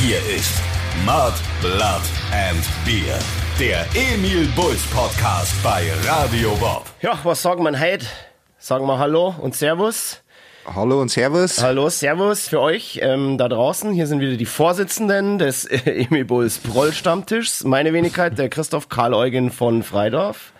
Hier ist Mud, Blood and Beer. Der Emil Bulls Podcast bei Radio Bob. Ja, was sagen wir heute? Sagen wir Hallo und Servus. Hallo und Servus. Hallo, Servus für euch ähm, da draußen. Hier sind wieder die Vorsitzenden des äh, Emil Bulls Proll-Stammtischs. Meine Wenigkeit, der Christoph Karl Eugen von Freidorf.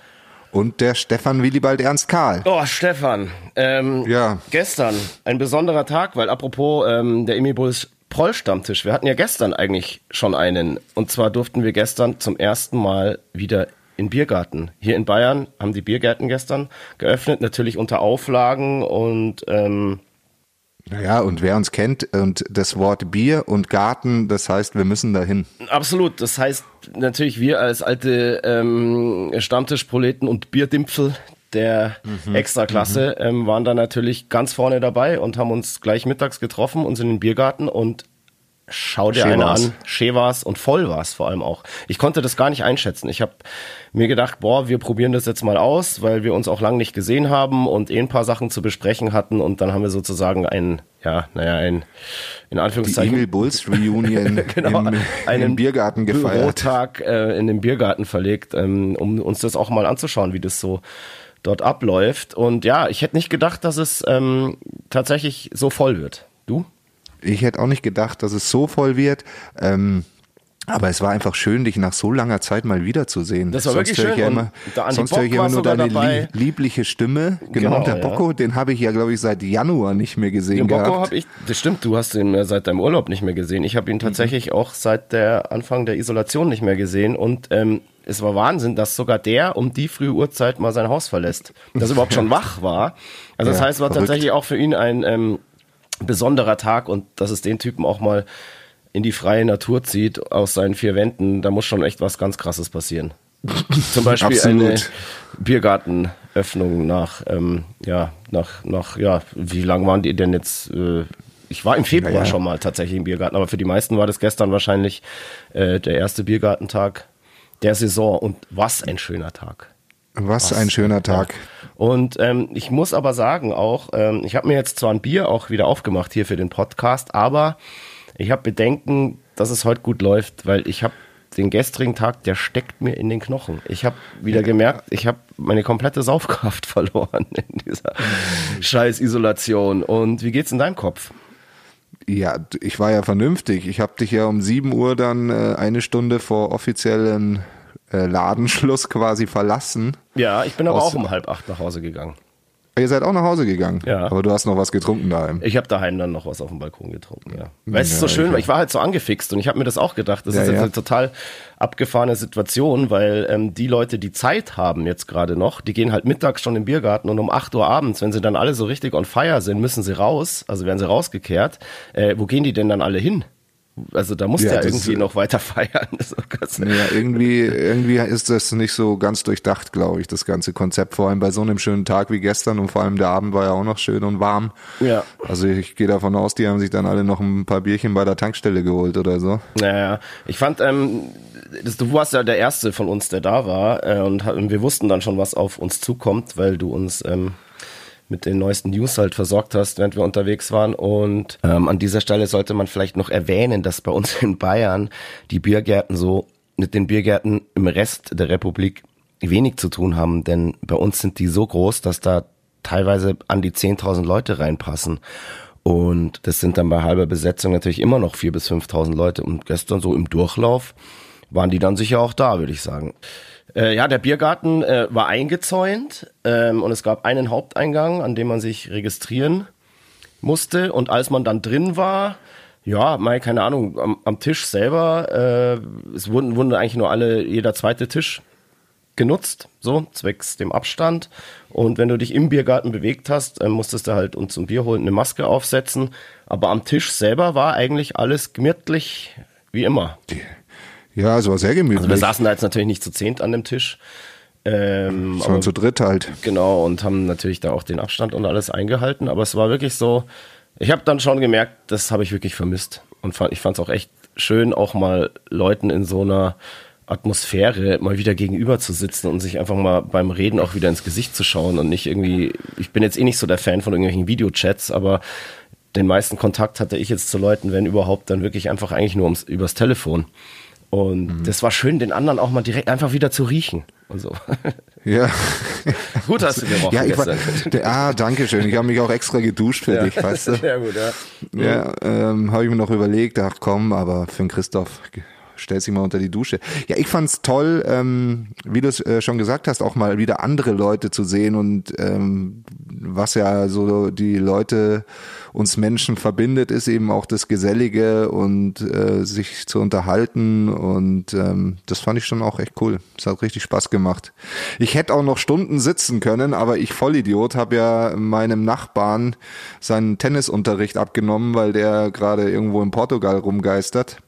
Und der Stefan Willibald Ernst Karl. Oh, Stefan. Ähm, Ja. Gestern ein besonderer Tag, weil apropos ähm, der Emil Bulls Proll-Stammtisch. Wir hatten ja gestern eigentlich schon einen. Und zwar durften wir gestern zum ersten Mal wieder in Biergarten. Hier in Bayern haben die Biergärten gestern geöffnet, natürlich unter Auflagen und ähm, Naja, und wer uns kennt und das Wort Bier und Garten, das heißt, wir müssen dahin. Absolut. Das heißt natürlich wir als alte ähm, Stammtischproleten und Bierdimpfel der Extraklasse ähm, waren da natürlich ganz vorne dabei und haben uns gleich mittags getroffen, uns in den Biergarten und schau dir eine an. Schön war's und voll war's vor allem auch. Ich konnte das gar nicht einschätzen. Ich habe mir gedacht, boah, wir probieren das jetzt mal aus, weil wir uns auch lange nicht gesehen haben und eh ein paar Sachen zu besprechen hatten und dann haben wir sozusagen ein, ja, naja, ein, in Die Anführungszeichen, Emil Bulls Reunion Genau, im, einen im Biergarten gefeiert. Bürotag äh, in den Biergarten verlegt, ähm, um uns das auch mal anzuschauen, wie das so dort abläuft. Und ja, ich hätte nicht gedacht, dass es ähm, tatsächlich so voll wird. Du? Ich hätte auch nicht gedacht, dass es so voll wird. Ähm, aber es war einfach schön, dich nach so langer Zeit mal wiederzusehen. Das war wirklich höre ich schön. Ja Und immer, Andi sonst Bock höre ich immer nur deine dabei. lie liebliche Stimme. Genau, Genau, und der ja. Bocco, den habe ich ja, glaube ich, seit Januar nicht mehr gesehen Den Bocco habe ich, das stimmt, du hast ihn äh, seit deinem Urlaub nicht mehr gesehen. Ich habe ihn tatsächlich auch seit der Anfang der Isolation nicht mehr gesehen und ähm, es war Wahnsinn, dass sogar der um die frühe Uhrzeit mal sein Haus verlässt. Dass er überhaupt schon wach war. Also das Ja, heißt, es war verrückt. tatsächlich auch für ihn ein ähm, besonderer Tag und dass es den Typen auch mal in die freie Natur zieht aus seinen vier Wänden, da muss schon echt was ganz krasses passieren. Zum Beispiel eine Absolut. Biergartenöffnung nach, ähm, ja, nach, nach, ja, wie lang waren die denn jetzt? Äh, ich war im Februar Ja, ja. schon mal tatsächlich im Biergarten, aber für die meisten war das gestern wahrscheinlich äh, der erste Biergartentag der Saison und was ein schöner Tag. Was ein schöner Tag. Und ähm, ich muss aber sagen auch, ähm, ich habe mir jetzt zwar ein Bier auch wieder aufgemacht hier für den Podcast, aber ich habe Bedenken, dass es heute gut läuft, weil ich habe den gestrigen Tag, der steckt mir in den Knochen. Ich habe wieder gemerkt, ich habe meine komplette Saufkraft verloren in dieser scheiß Isolation. Und wie geht's in deinem Kopf? Ja, ich war ja vernünftig. Ich habe dich ja um 7 Uhr dann äh, eine Stunde vor offiziellen äh, Ladenschluss quasi verlassen. Ja, ich bin aber Aus- auch um halb acht nach Hause gegangen. Ihr seid auch nach Hause gegangen. Ja. Aber du hast noch was getrunken daheim. Ich habe daheim dann noch was auf dem Balkon getrunken, ja. Weil es ist so Ja, schön, weil ich war halt so angefixt und ich habe mir das auch gedacht. Das Ja, ist jetzt ja. eine total abgefahrene Situation, weil ähm, die Leute, die Zeit haben jetzt gerade noch, die gehen halt mittags schon im Biergarten und um 8 Uhr abends, wenn sie dann alle so richtig on fire sind, müssen sie raus, also werden sie rausgekehrt. Äh, wo gehen die denn dann alle hin? Also da muss Ja, ja, irgendwie ist- noch weiter feiern. Ja, irgendwie, irgendwie ist das nicht so ganz durchdacht, glaube ich, das ganze Konzept. Vor allem bei so einem schönen Tag wie gestern und vor allem der Abend war ja auch noch schön und warm. Ja. Also ich gehe davon aus, die haben sich dann alle noch ein paar Bierchen bei der Tankstelle geholt oder so. Naja, ich fand, ähm, das, du warst ja der Erste von uns, der da war. Äh, und wir wussten dann schon, was auf uns zukommt, weil du uns ähm, mit den neuesten News halt versorgt hast, während wir unterwegs waren. Und ähm, an dieser Stelle sollte man vielleicht noch erwähnen, dass bei uns in Bayern die Biergärten so mit den Biergärten im Rest der Republik wenig zu tun haben, denn bei uns sind die so groß, dass da teilweise an die 10.000 Leute reinpassen. Und das sind dann bei halber Besetzung natürlich immer noch 4.000 bis 5.000 Leute. Und gestern so im Durchlauf waren die dann sicher auch da, würde ich sagen. Äh, ja, der Biergarten äh, war eingezäunt ähm, und es gab einen Haupteingang, an dem man sich registrieren musste. Und als man dann drin war, ja, mal keine Ahnung, am, am Tisch selber, äh, es wurden, wurden eigentlich nur alle, jeder zweite Tisch genutzt, so zwecks dem Abstand. Und wenn du dich im Biergarten bewegt hast, äh, musstest du halt uns zum Bier holen eine Maske aufsetzen. Aber am Tisch selber war eigentlich alles gemütlich wie immer. Ja, es war sehr gemütlich. Also wir saßen da jetzt natürlich nicht zu zehnt an dem Tisch. Ähm, sondern zu dritt halt. Genau, und haben natürlich da auch den Abstand und alles eingehalten. Aber es war wirklich so, ich habe dann schon gemerkt, das habe ich wirklich vermisst. Und fand, ich fand es auch echt schön, auch mal Leuten in so einer Atmosphäre mal wieder gegenüber zu sitzen und sich einfach mal beim Reden auch wieder ins Gesicht zu schauen und nicht irgendwie, ich bin jetzt eh nicht so der Fan von irgendwelchen Videochats, aber den meisten Kontakt hatte ich jetzt zu Leuten, wenn überhaupt, dann wirklich einfach eigentlich nur ums, übers Telefon. Und mhm. das war schön, den anderen auch mal direkt einfach wieder zu riechen und so. Ja. gut hast du gerochen ja, ich war, Ah, danke schön. Ich habe mich auch extra geduscht für ja. dich, weißt du? Sehr gut, ja. Ja, ähm, habe ich mir noch überlegt, ach komm, aber für den Christoph stellt sich mal unter die Dusche. Ja, ich fand's toll, ähm, wie du es äh, schon gesagt hast, auch mal wieder andere Leute zu sehen und ähm, was ja so die Leute uns Menschen verbindet, ist eben auch das Gesellige und äh, sich zu unterhalten und ähm, das fand ich schon auch echt cool. Es hat richtig Spaß gemacht. Ich hätte auch noch Stunden sitzen können, aber ich Vollidiot habe ja meinem Nachbarn seinen Tennisunterricht abgenommen, weil der gerade irgendwo in Portugal rumgeistert.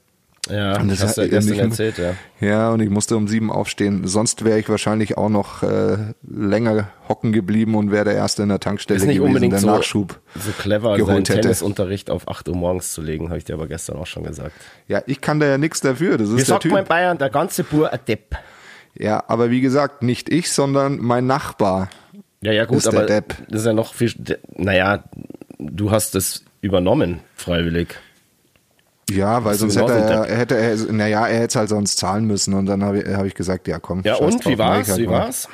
Ja, und das hast du ja gestern erzählt, ja. Ja, und ich musste um sieben aufstehen. Sonst wäre ich wahrscheinlich auch noch äh, länger hocken geblieben und wäre der Erste in der Tankstelle ist nicht gewesen, unbedingt der so, Nachschub so clever, geholt seinen hätte. Tennisunterricht auf 8 Uhr morgens zu legen, habe ich dir aber gestern auch schon gesagt. Ja, ich kann da ja nichts dafür. Das ist Wie sagt man in Bayern, der ganze Bur ein Depp. Ja, aber wie gesagt, nicht ich, sondern mein Nachbar. Ja, ja, gut, Ist aber Depp. das ist ja noch viel, naja, du hast es übernommen, freiwillig. Ja, weil sonst hätte er, hätte er, naja, er hätte es halt sonst zahlen müssen und dann habe ich, hab ich gesagt, ja komm. Ja, und wie war's? halt Wie mal. war's?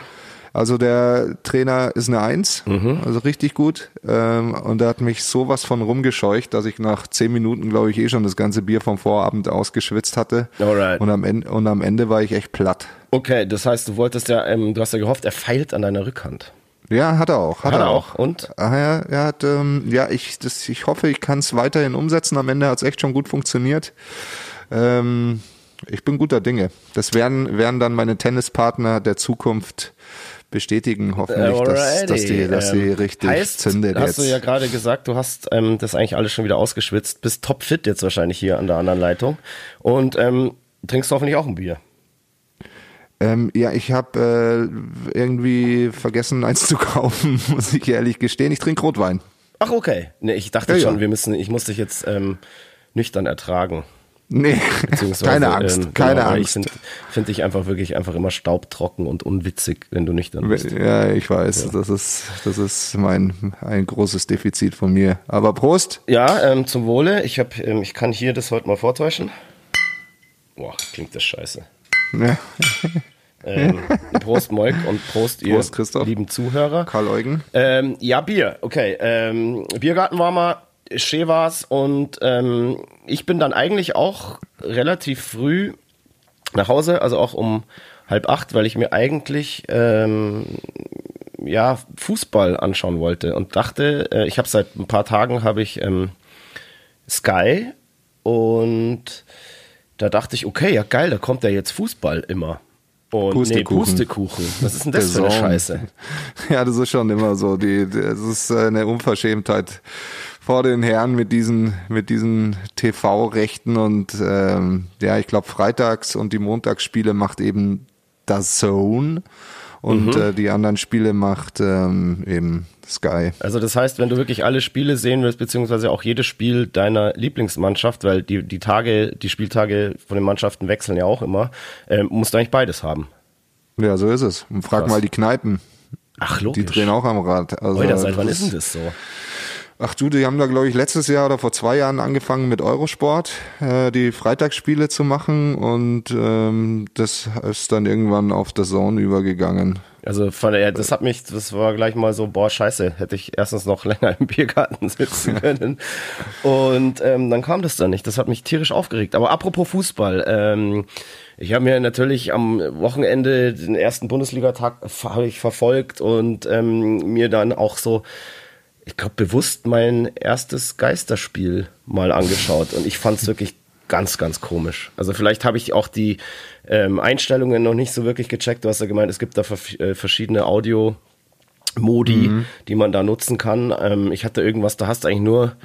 Also der Trainer ist eine Eins, Mhm. also richtig gut. Ähm, und er hat mich sowas von rumgescheucht, dass ich nach zehn Minuten, glaube ich, eh schon das ganze Bier vom Vorabend ausgeschwitzt hatte. Alright. Und am Ende, und am Ende war ich echt platt. Okay, das heißt, du wolltest ja, ähm, du hast ja gehofft, er feilt an deiner Rückhand. Ja, hat er auch. Hat, Hat er auch. auch. Und? Ah, ja, er hat, ähm, ja, ich, das, ich hoffe, ich kann es weiterhin umsetzen. Am Ende hat es echt schon gut funktioniert. Ähm, ich bin guter Dinge. Das werden, werden dann meine Tennispartner der Zukunft bestätigen, hoffentlich, dass, dass die, dass die Ähm, richtig heißt, zündet hast jetzt. du ja gerade gesagt, du hast ähm, das eigentlich alles schon wieder ausgeschwitzt, bist topfit jetzt wahrscheinlich hier an der anderen Leitung und ähm, trinkst hoffentlich auch ein Bier. Ähm, ja, ich habe äh, irgendwie vergessen, eins zu kaufen, muss ich ehrlich gestehen. Ich trinke Rotwein. Ach okay, nee, ich dachte Ja, schon, ja. wir müssen, ich muss dich jetzt ähm, nüchtern ertragen. Nee, keine Angst, ähm, keine genau, weil Ich Angst. finde find dich einfach wirklich einfach immer staubtrocken und unwitzig, wenn du nüchtern bist. Ja, ich weiß, das ist, das ist mein, ein großes Defizit von mir. Aber Prost. Ja, ähm, zum Wohle. Ich hab, ähm, ich kann hier das heute mal vortäuschen. Boah, klingt das scheiße. Ja, Ähm, Prost Moik und Prost ihr Prost, Christoph. lieben Zuhörer. Karl Eugen. Ähm, ja, Bier, okay. Ähm, Biergarten war mal, schön war's und ähm, ich bin dann eigentlich auch relativ früh nach Hause, also auch um halb acht, weil ich mir eigentlich ähm, ja Fußball anschauen wollte und dachte, äh, ich habe seit ein paar Tagen habe ich ähm, Sky und da dachte ich, okay, ja geil, da kommt ja jetzt Fußball immer. Und Pustekuchen. Nee, Pustekuchen. Was ist denn das für eine. Scheiße? Ja, das ist schon immer so. Die, es ist äh, eine Unverschämtheit vor den Herren mit diesen, mit diesen TV-Rechten und ähm, ja, ich glaube Freitags und die Montagsspiele macht eben das Zone und äh, die anderen Spiele macht ähm, eben Sky. Also das heißt, wenn du wirklich alle Spiele sehen willst, beziehungsweise auch jedes Spiel deiner Lieblingsmannschaft, weil die, die Tage, die Spieltage von den Mannschaften wechseln ja auch immer, ähm, musst du eigentlich beides haben. Ja, so ist es. Und frag Krass. mal die Kneipen. Ach, logisch. Die drehen auch am Rad. Also, Alter, seit wann ist denn das so? Ach du, die haben da, glaube ich, letztes Jahr oder vor zwei Jahren angefangen mit Eurosport, äh, die Freitagsspiele zu machen und ähm, das ist dann irgendwann auf der Zone übergegangen. Also von der, das hat mich, das war gleich mal so, boah, scheiße, hätte ich erstens noch länger im Biergarten sitzen können. Und ähm, dann kam das dann nicht. Das hat mich tierisch aufgeregt. Aber apropos Fußball, ähm, ich habe mir natürlich am Wochenende den ersten Bundesligatag habe ich verfolgt und ähm, mir dann auch so, ich glaube, bewusst mein erstes Geisterspiel mal angeschaut. Und ich fand es wirklich ganz, ganz komisch. Also vielleicht habe ich auch die ähm, Einstellungen noch nicht so wirklich gecheckt. Du hast ja gemeint, es gibt da äh, verschiedene Audio. Modi, die man da nutzen kann. Ähm, ich hatte irgendwas, da hast du eigentlich nur,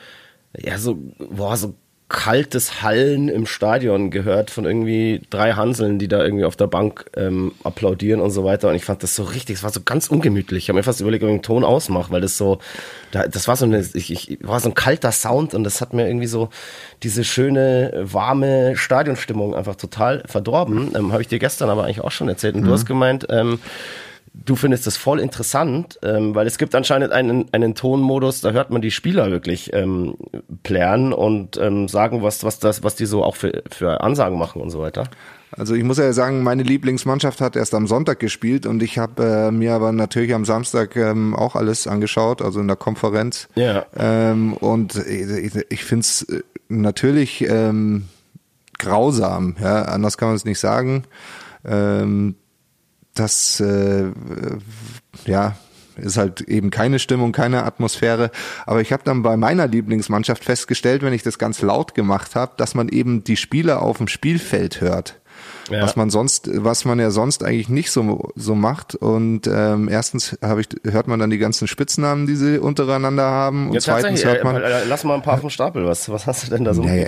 ja, so, boah, so kaltes Hallen im Stadion gehört von irgendwie drei Hanseln, die da irgendwie auf der Bank ähm, applaudieren und so weiter. Und ich fand das so richtig, es war so ganz ungemütlich. Ich habe mir fast überlegt, ob ich den Ton ausmache, weil das so, da, das war so eine, ich, ich, war so ein kalter Sound und das hat mir irgendwie so diese schöne, warme Stadionstimmung einfach total verdorben. Ähm, habe ich dir gestern aber eigentlich auch schon erzählt. Und du hast gemeint, ähm, du findest das voll interessant, ähm, weil es gibt anscheinend einen, einen Tonmodus, da hört man die Spieler wirklich ähm, plären und ähm, sagen, was, was, das, was die so auch für, für Ansagen machen und so weiter. Also ich muss ja sagen, meine Lieblingsmannschaft hat erst am Sonntag gespielt und ich habe äh, mir aber natürlich am Samstag ähm, auch alles angeschaut, also in der Konferenz. Ja. Ähm, und ich, ich finde es äh, natürlich ähm, grausam, ja, anders kann man es nicht sagen. Ähm, das äh, ja ist halt eben keine Stimmung, keine Atmosphäre. Aber ich habe dann bei meiner Lieblingsmannschaft festgestellt, wenn ich das ganz laut gemacht habe, dass man eben die Spieler auf dem Spielfeld hört ja. was man sonst, was man ja sonst eigentlich nicht so so macht. Und ähm, erstens ich hört man dann die ganzen Spitznamen, die sie untereinander haben. Und Jetzt zweitens hört man. Äh, lass mal ein paar vom Stapel. Was was hast du denn da so naja,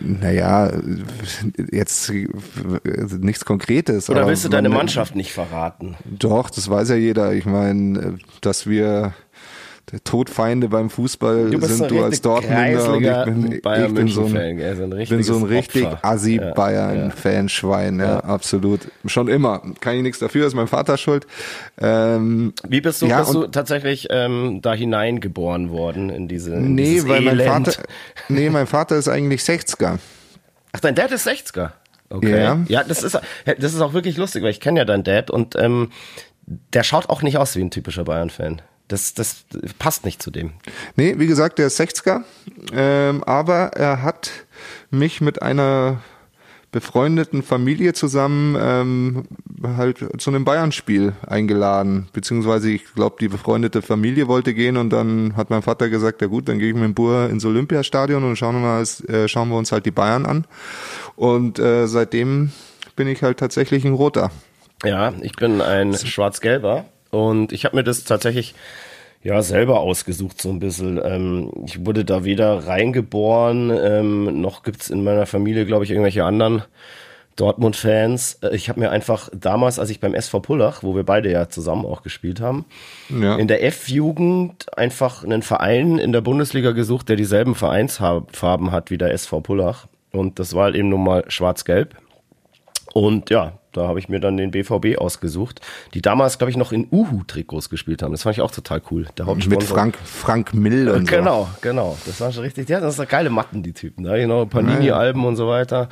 naja, jetzt nichts Konkretes. Oder willst du deine Mannschaft nicht verraten? Doch, das weiß ja jeder. Ich meine, dass wir der Todfeinde beim Fußball du sind du als Dortmunder und ich bin, ich bin so ein, ein bin so ein richtig assi ja, Bayern-Fanschwein, ja. ja. absolut. Schon immer. Kann ich nichts dafür, ist mein Vater schuld. Ähm, Wie bist du, ja, bist du tatsächlich ähm, da hineingeboren worden in diese in Nee, weil Elend. mein Vater, nee, mein Vater ist eigentlich 60er. Ach, dein Dad ist 60er? Okay. Ja. ja, das ist das ist auch wirklich lustig, weil ich kenne ja deinen Dad und ähm, der schaut auch nicht aus wie ein typischer Bayern-Fan. Das, das passt nicht zu dem. Nee, wie gesagt, der ist 60er, ähm, aber er hat mich mit einer befreundeten Familie zusammen ähm, halt zu einem Bayern-Spiel eingeladen. Beziehungsweise ich glaube, die befreundete Familie wollte gehen und dann hat mein Vater gesagt, ja gut, dann gehe ich mit dem Bur ins Olympiastadion und schauen wir, mal, äh, schauen wir uns halt die Bayern an. Und äh, seitdem bin ich halt tatsächlich ein Roter. Ja, ich bin ein Schwarz-Gelber. Und ich habe mir das tatsächlich ja selber ausgesucht so ein bisschen. Ähm, ich wurde da weder reingeboren, ähm, noch gibt's in meiner Familie, glaube ich, irgendwelche anderen Dortmund-Fans. Äh, ich habe mir einfach damals, als ich beim SV Pullach, wo wir beide ja zusammen auch gespielt haben, ja. in der F-Jugend einfach einen Verein in der Bundesliga gesucht, der dieselben Vereinsfarben hat wie der SV Pullach. Und das war halt eben nun mal schwarz-gelb. Und ja, da habe ich mir dann den BVB ausgesucht, die damals, glaube ich, noch in Uhu-Trikots gespielt haben. Das fand ich auch total cool. Der Mit Frank, Frank Mill und Genau, so. genau. Das war schon richtig. Ja, das sind geile Matten, die Typen. Da genau Panini-Alben und so weiter.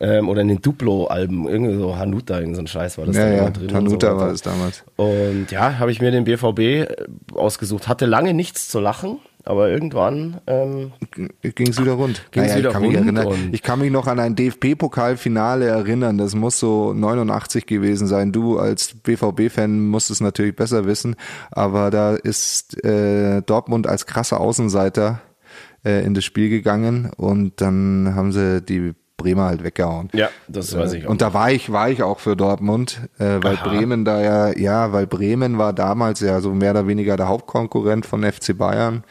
Ähm, oder in den Duplo-Alben. Irgendwie so Hanuta, irgend so ein Scheiß war das ja, da ja, drin. Hanuta so war das damals. Und ja, habe ich mir den BVB äh, ausgesucht. Hatte lange nichts zu lachen. Aber irgendwann ähm, ging es wieder rund. Ging's naja, wieder ich, kann rund mich erinnern, ich kann mich noch an ein DFB-Pokalfinale erinnern. Das muss so 89 gewesen sein. Du als BVB-Fan musst es natürlich besser wissen. Aber da ist äh, Dortmund als krasser Außenseiter äh, in das Spiel gegangen und dann haben sie die Bremer halt weggehauen. Ja, das weiß ich auch. Und da war ich, war ich auch für Dortmund, äh, weil Aha. Bremen da ja, ja, weil Bremen war damals ja so mehr oder weniger der Hauptkonkurrent von FC Bayern.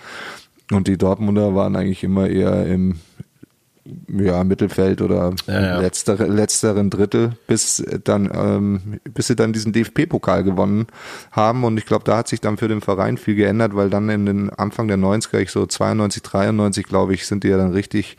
Und die Dortmunder waren eigentlich immer eher im ja, Mittelfeld oder ja, ja. Letztere, letzteren Drittel, bis dann, ähm, bis sie dann diesen DFB-Pokal gewonnen haben. Und ich glaube, da hat sich dann für den Verein viel geändert, weil dann in den Anfang der 90er, ich so 92, 93, glaube ich, sind die ja dann richtig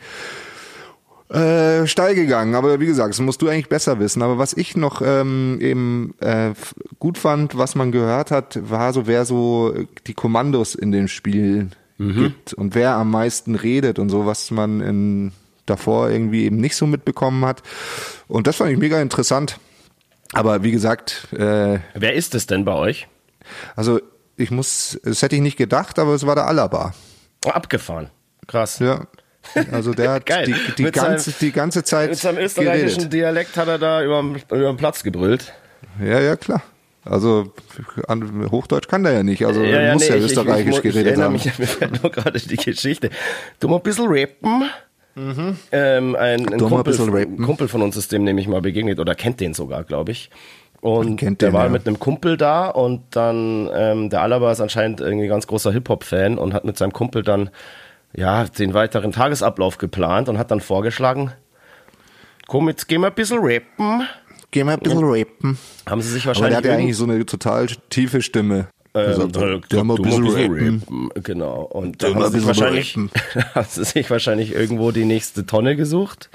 äh, steil gegangen. Aber wie gesagt, das musst du eigentlich besser wissen. Aber was ich noch ähm, eben äh, gut fand, was man gehört hat, war so, wer so die Kommandos in den Spielen mhm. gibt und wer am meisten redet und so, was man in, davor irgendwie eben nicht so mitbekommen hat. Und das fand ich mega interessant. Aber wie gesagt, äh, wer ist es denn bei euch? Also ich muss, das hätte ich nicht gedacht, aber es war der Alaba. Oh, abgefahren. Krass. Ja. Also der hat die, die, ganze, seinem, die ganze Zeit. Mit seinem österreichischen geredet. Dialekt hat er da über, über den Platz gebrüllt. Ja, ja, klar. Also an, Hochdeutsch kann der ja nicht, also ja, ja, muss nee, ja österreichisch ich, ich, geredet ich haben. Mich, mir fällt nur gerade die Geschichte. Du mal ein bisschen rappen. Mhm. Ähm, ein, ein Kumpel, Kumpel, von uns ist dem nämlich mal begegnet oder kennt den sogar, glaube ich. Und der den, war ja. mit einem Kumpel da und dann, ähm, der Alaba ist anscheinend irgendwie ganz großer Hip-Hop-Fan und hat mit seinem Kumpel dann ja, den weiteren Tagesablauf geplant und hat dann vorgeschlagen, komm, jetzt gehen wir ein bisschen rappen. Gehen wir ein bisschen rappen. Haben sie sich wahrscheinlich. Aber der hat ja eigentlich so eine total tiefe Stimme. Ähm, da, da, da mal ein bisschen rappen. rappen. Genau. Und da haben sie, wahrscheinlich, haben sie sich wahrscheinlich irgendwo die nächste Tonne gesucht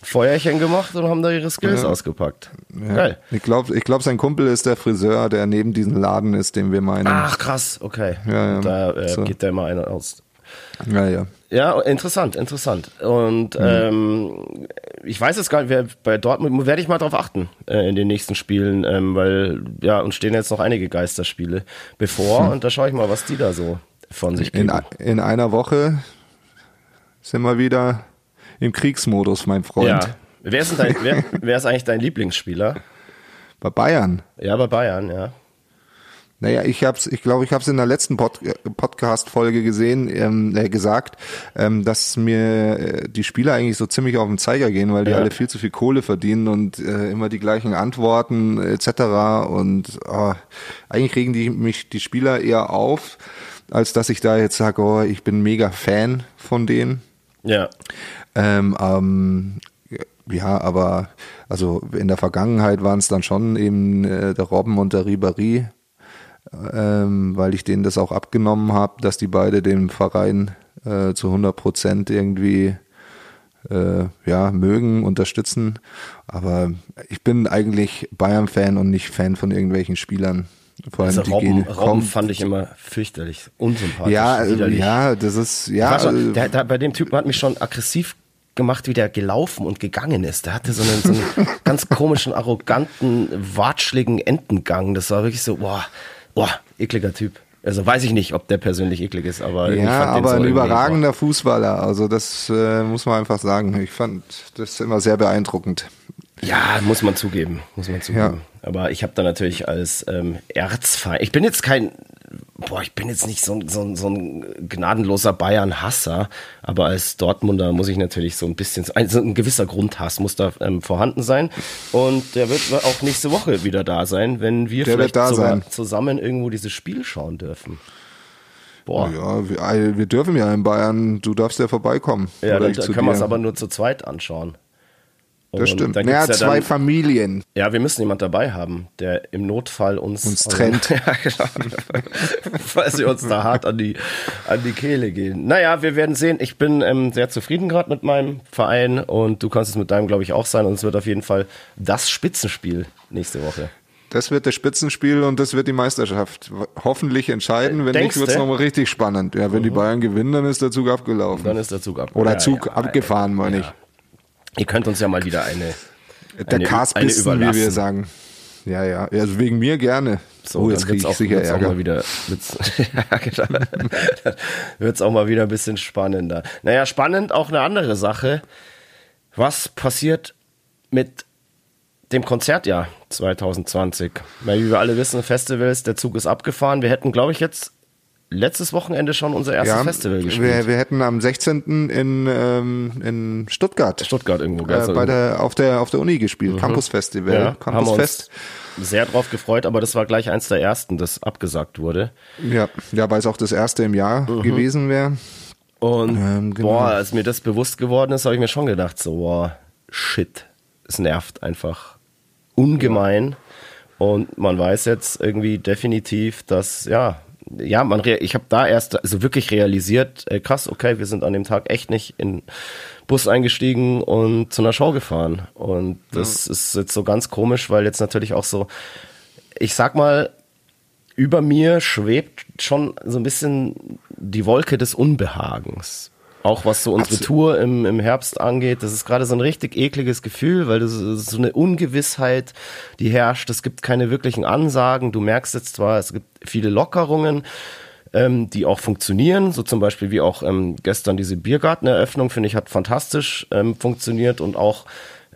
Feuerchen gemacht und haben da ihre Skills Ja. ausgepackt. Ja. Geil. Ich glaube, ich glaub, sein Kumpel ist der Friseur, der neben diesem Laden ist, den wir meinen. Ach, krass, okay. Ja, ja. Da äh, So. geht der immer einer aus. Ja, ja. Ja, interessant, interessant. Und Mhm. ähm, ich weiß jetzt gar nicht, wer, bei Dortmund werde ich mal drauf achten äh, in den nächsten Spielen, ähm, weil ja, uns stehen jetzt noch einige Geisterspiele bevor und da schaue ich mal, was die da so von sich In, geben. in einer Woche sind wir wieder im Kriegsmodus, mein Freund. Ja. Wer ist, dein, wer, wer ist eigentlich dein Lieblingsspieler? Bei Bayern. Ja, bei Bayern, ja. Naja, ich hab's, ich glaube, ich habe es in der letzten Pod Podcast-Folge gesehen, ähm, äh, gesagt, ähm, dass mir äh, die Spieler eigentlich so ziemlich auf den Zeiger gehen, weil die Ja. alle viel zu viel Kohle verdienen und äh, immer die gleichen Antworten etc. Und oh, eigentlich regen die mich die Spieler eher auf, als dass ich da jetzt sage, oh, ich bin mega Fan von denen. Ja. Ähm, ähm, ja, aber also in der Vergangenheit waren es dann schon eben äh, der Robben und der Ribéry, ähm, weil ich denen das auch abgenommen habe, dass die beide den Verein äh, zu 100 Prozent irgendwie äh, ja mögen, unterstützen. Aber ich bin eigentlich Bayern-Fan und nicht Fan von irgendwelchen Spielern. Vor allem Also die Robben, Robben fand ich immer fürchterlich, unsympathisch. ja, äh, widerlich. ja, das ist ja. War schon, äh, der, der, bei dem Typen hat mich schon aggressiv gemacht, wie der gelaufen und gegangen ist. Der hatte so einen, so einen ganz komischen, arroganten, watschligen Entengang. Das war wirklich so, boah, boah, ekliger Typ. Also weiß ich nicht, ob der persönlich eklig ist, aber Ja, aber so ein überragender Fußballer. Also das äh, muss man einfach sagen. Ich fand das immer sehr beeindruckend. Ja, muss man zugeben, muss man zugeben. Aber ich habe da natürlich als ähm, Erzfeind, ich bin jetzt kein, boah, ich bin jetzt nicht so, ein- so, so ein gnadenloser Bayern-Hasser, aber als Dortmunder muss ich natürlich so ein bisschen, also ein gewisser Grundhass muss da ähm, vorhanden sein. Und der wird auch nächste Woche wieder da sein, wenn wir Der vielleicht sogar sein. zusammen irgendwo dieses Spiel schauen dürfen. Boah. Ja, wir, wir dürfen ja in Bayern, du darfst ja vorbeikommen. Ja, dann, dann können wir es aber nur zu zweit anschauen. Das Und stimmt. da Naja, gibt's ja zwei dann- Familien. Ja, wir müssen jemand dabei haben, der im Notfall uns, Uns trennt. ja, genau. Falls sie uns da hart an die, an die Kehle gehen. Naja, wir werden sehen. Ich bin ähm, sehr zufrieden gerade mit meinem Verein und du kannst es mit deinem, glaube ich, auch sein. Und es wird auf jeden Fall das Spitzenspiel nächste Woche. Das wird das Spitzenspiel und das wird die Meisterschaft hoffentlich entscheiden. Wenn Denkst nicht, wird's du? nochmal richtig spannend. Ja, wenn die Bayern gewinnen, dann ist der Zug abgelaufen. Dann ist der Zug ab. Oder Ja, Zug ja, abgefahren, meine ja. Ihr könnt uns ja mal wieder eine. Der eine wie wir sagen. Ja, ja. Also wegen mir gerne. So, oh, jetzt kriege ich sicher wird's auch Ärger. mal wieder, wird's, genau. Wird's auch mal wieder ein bisschen spannender. Naja, spannend auch eine andere Sache. Was passiert mit dem Konzertjahr 2020? Weil, wie wir alle wissen, Festivals, der Zug ist abgefahren. Wir hätten, glaube ich, jetzt letztes Wochenende schon unser erstes Festival gespielt. Wir, wir hätten am 16. in, ähm, in Stuttgart, Stuttgart irgendwo. äh, ganz bei irgendwo. der, auf, der, auf der Uni gespielt. Campus Festival. ja, Campusfest. uns sehr drauf gefreut, aber das war gleich eins der ersten, das abgesagt wurde. Ja, ja, weil es auch das erste im Jahr Mhm. gewesen wäre. Und Ähm, genau. boah, als mir das bewusst geworden ist, habe ich mir schon gedacht, so, boah, shit, es nervt einfach ungemein. Und man weiß jetzt irgendwie definitiv, dass, ja, ja, man, ich habe da erst also wirklich realisiert, äh, krass, okay, wir sind an dem Tag echt nicht in Bus eingestiegen und zu einer Show gefahren. Und das ist jetzt so ganz komisch, weil jetzt natürlich auch so, ich sag mal, über mir schwebt schon so ein bisschen die Wolke des Unbehagens. Auch was so unsere Absolut. Tour im, im Herbst angeht. Das ist gerade so ein richtig ekliges Gefühl, weil das so eine Ungewissheit, die herrscht. Es gibt keine wirklichen Ansagen. Du merkst jetzt zwar, es gibt viele Lockerungen, ähm, die auch funktionieren. So zum Beispiel wie auch ähm, gestern diese Biergarteneröffnung, finde ich, hat fantastisch ähm, funktioniert und auch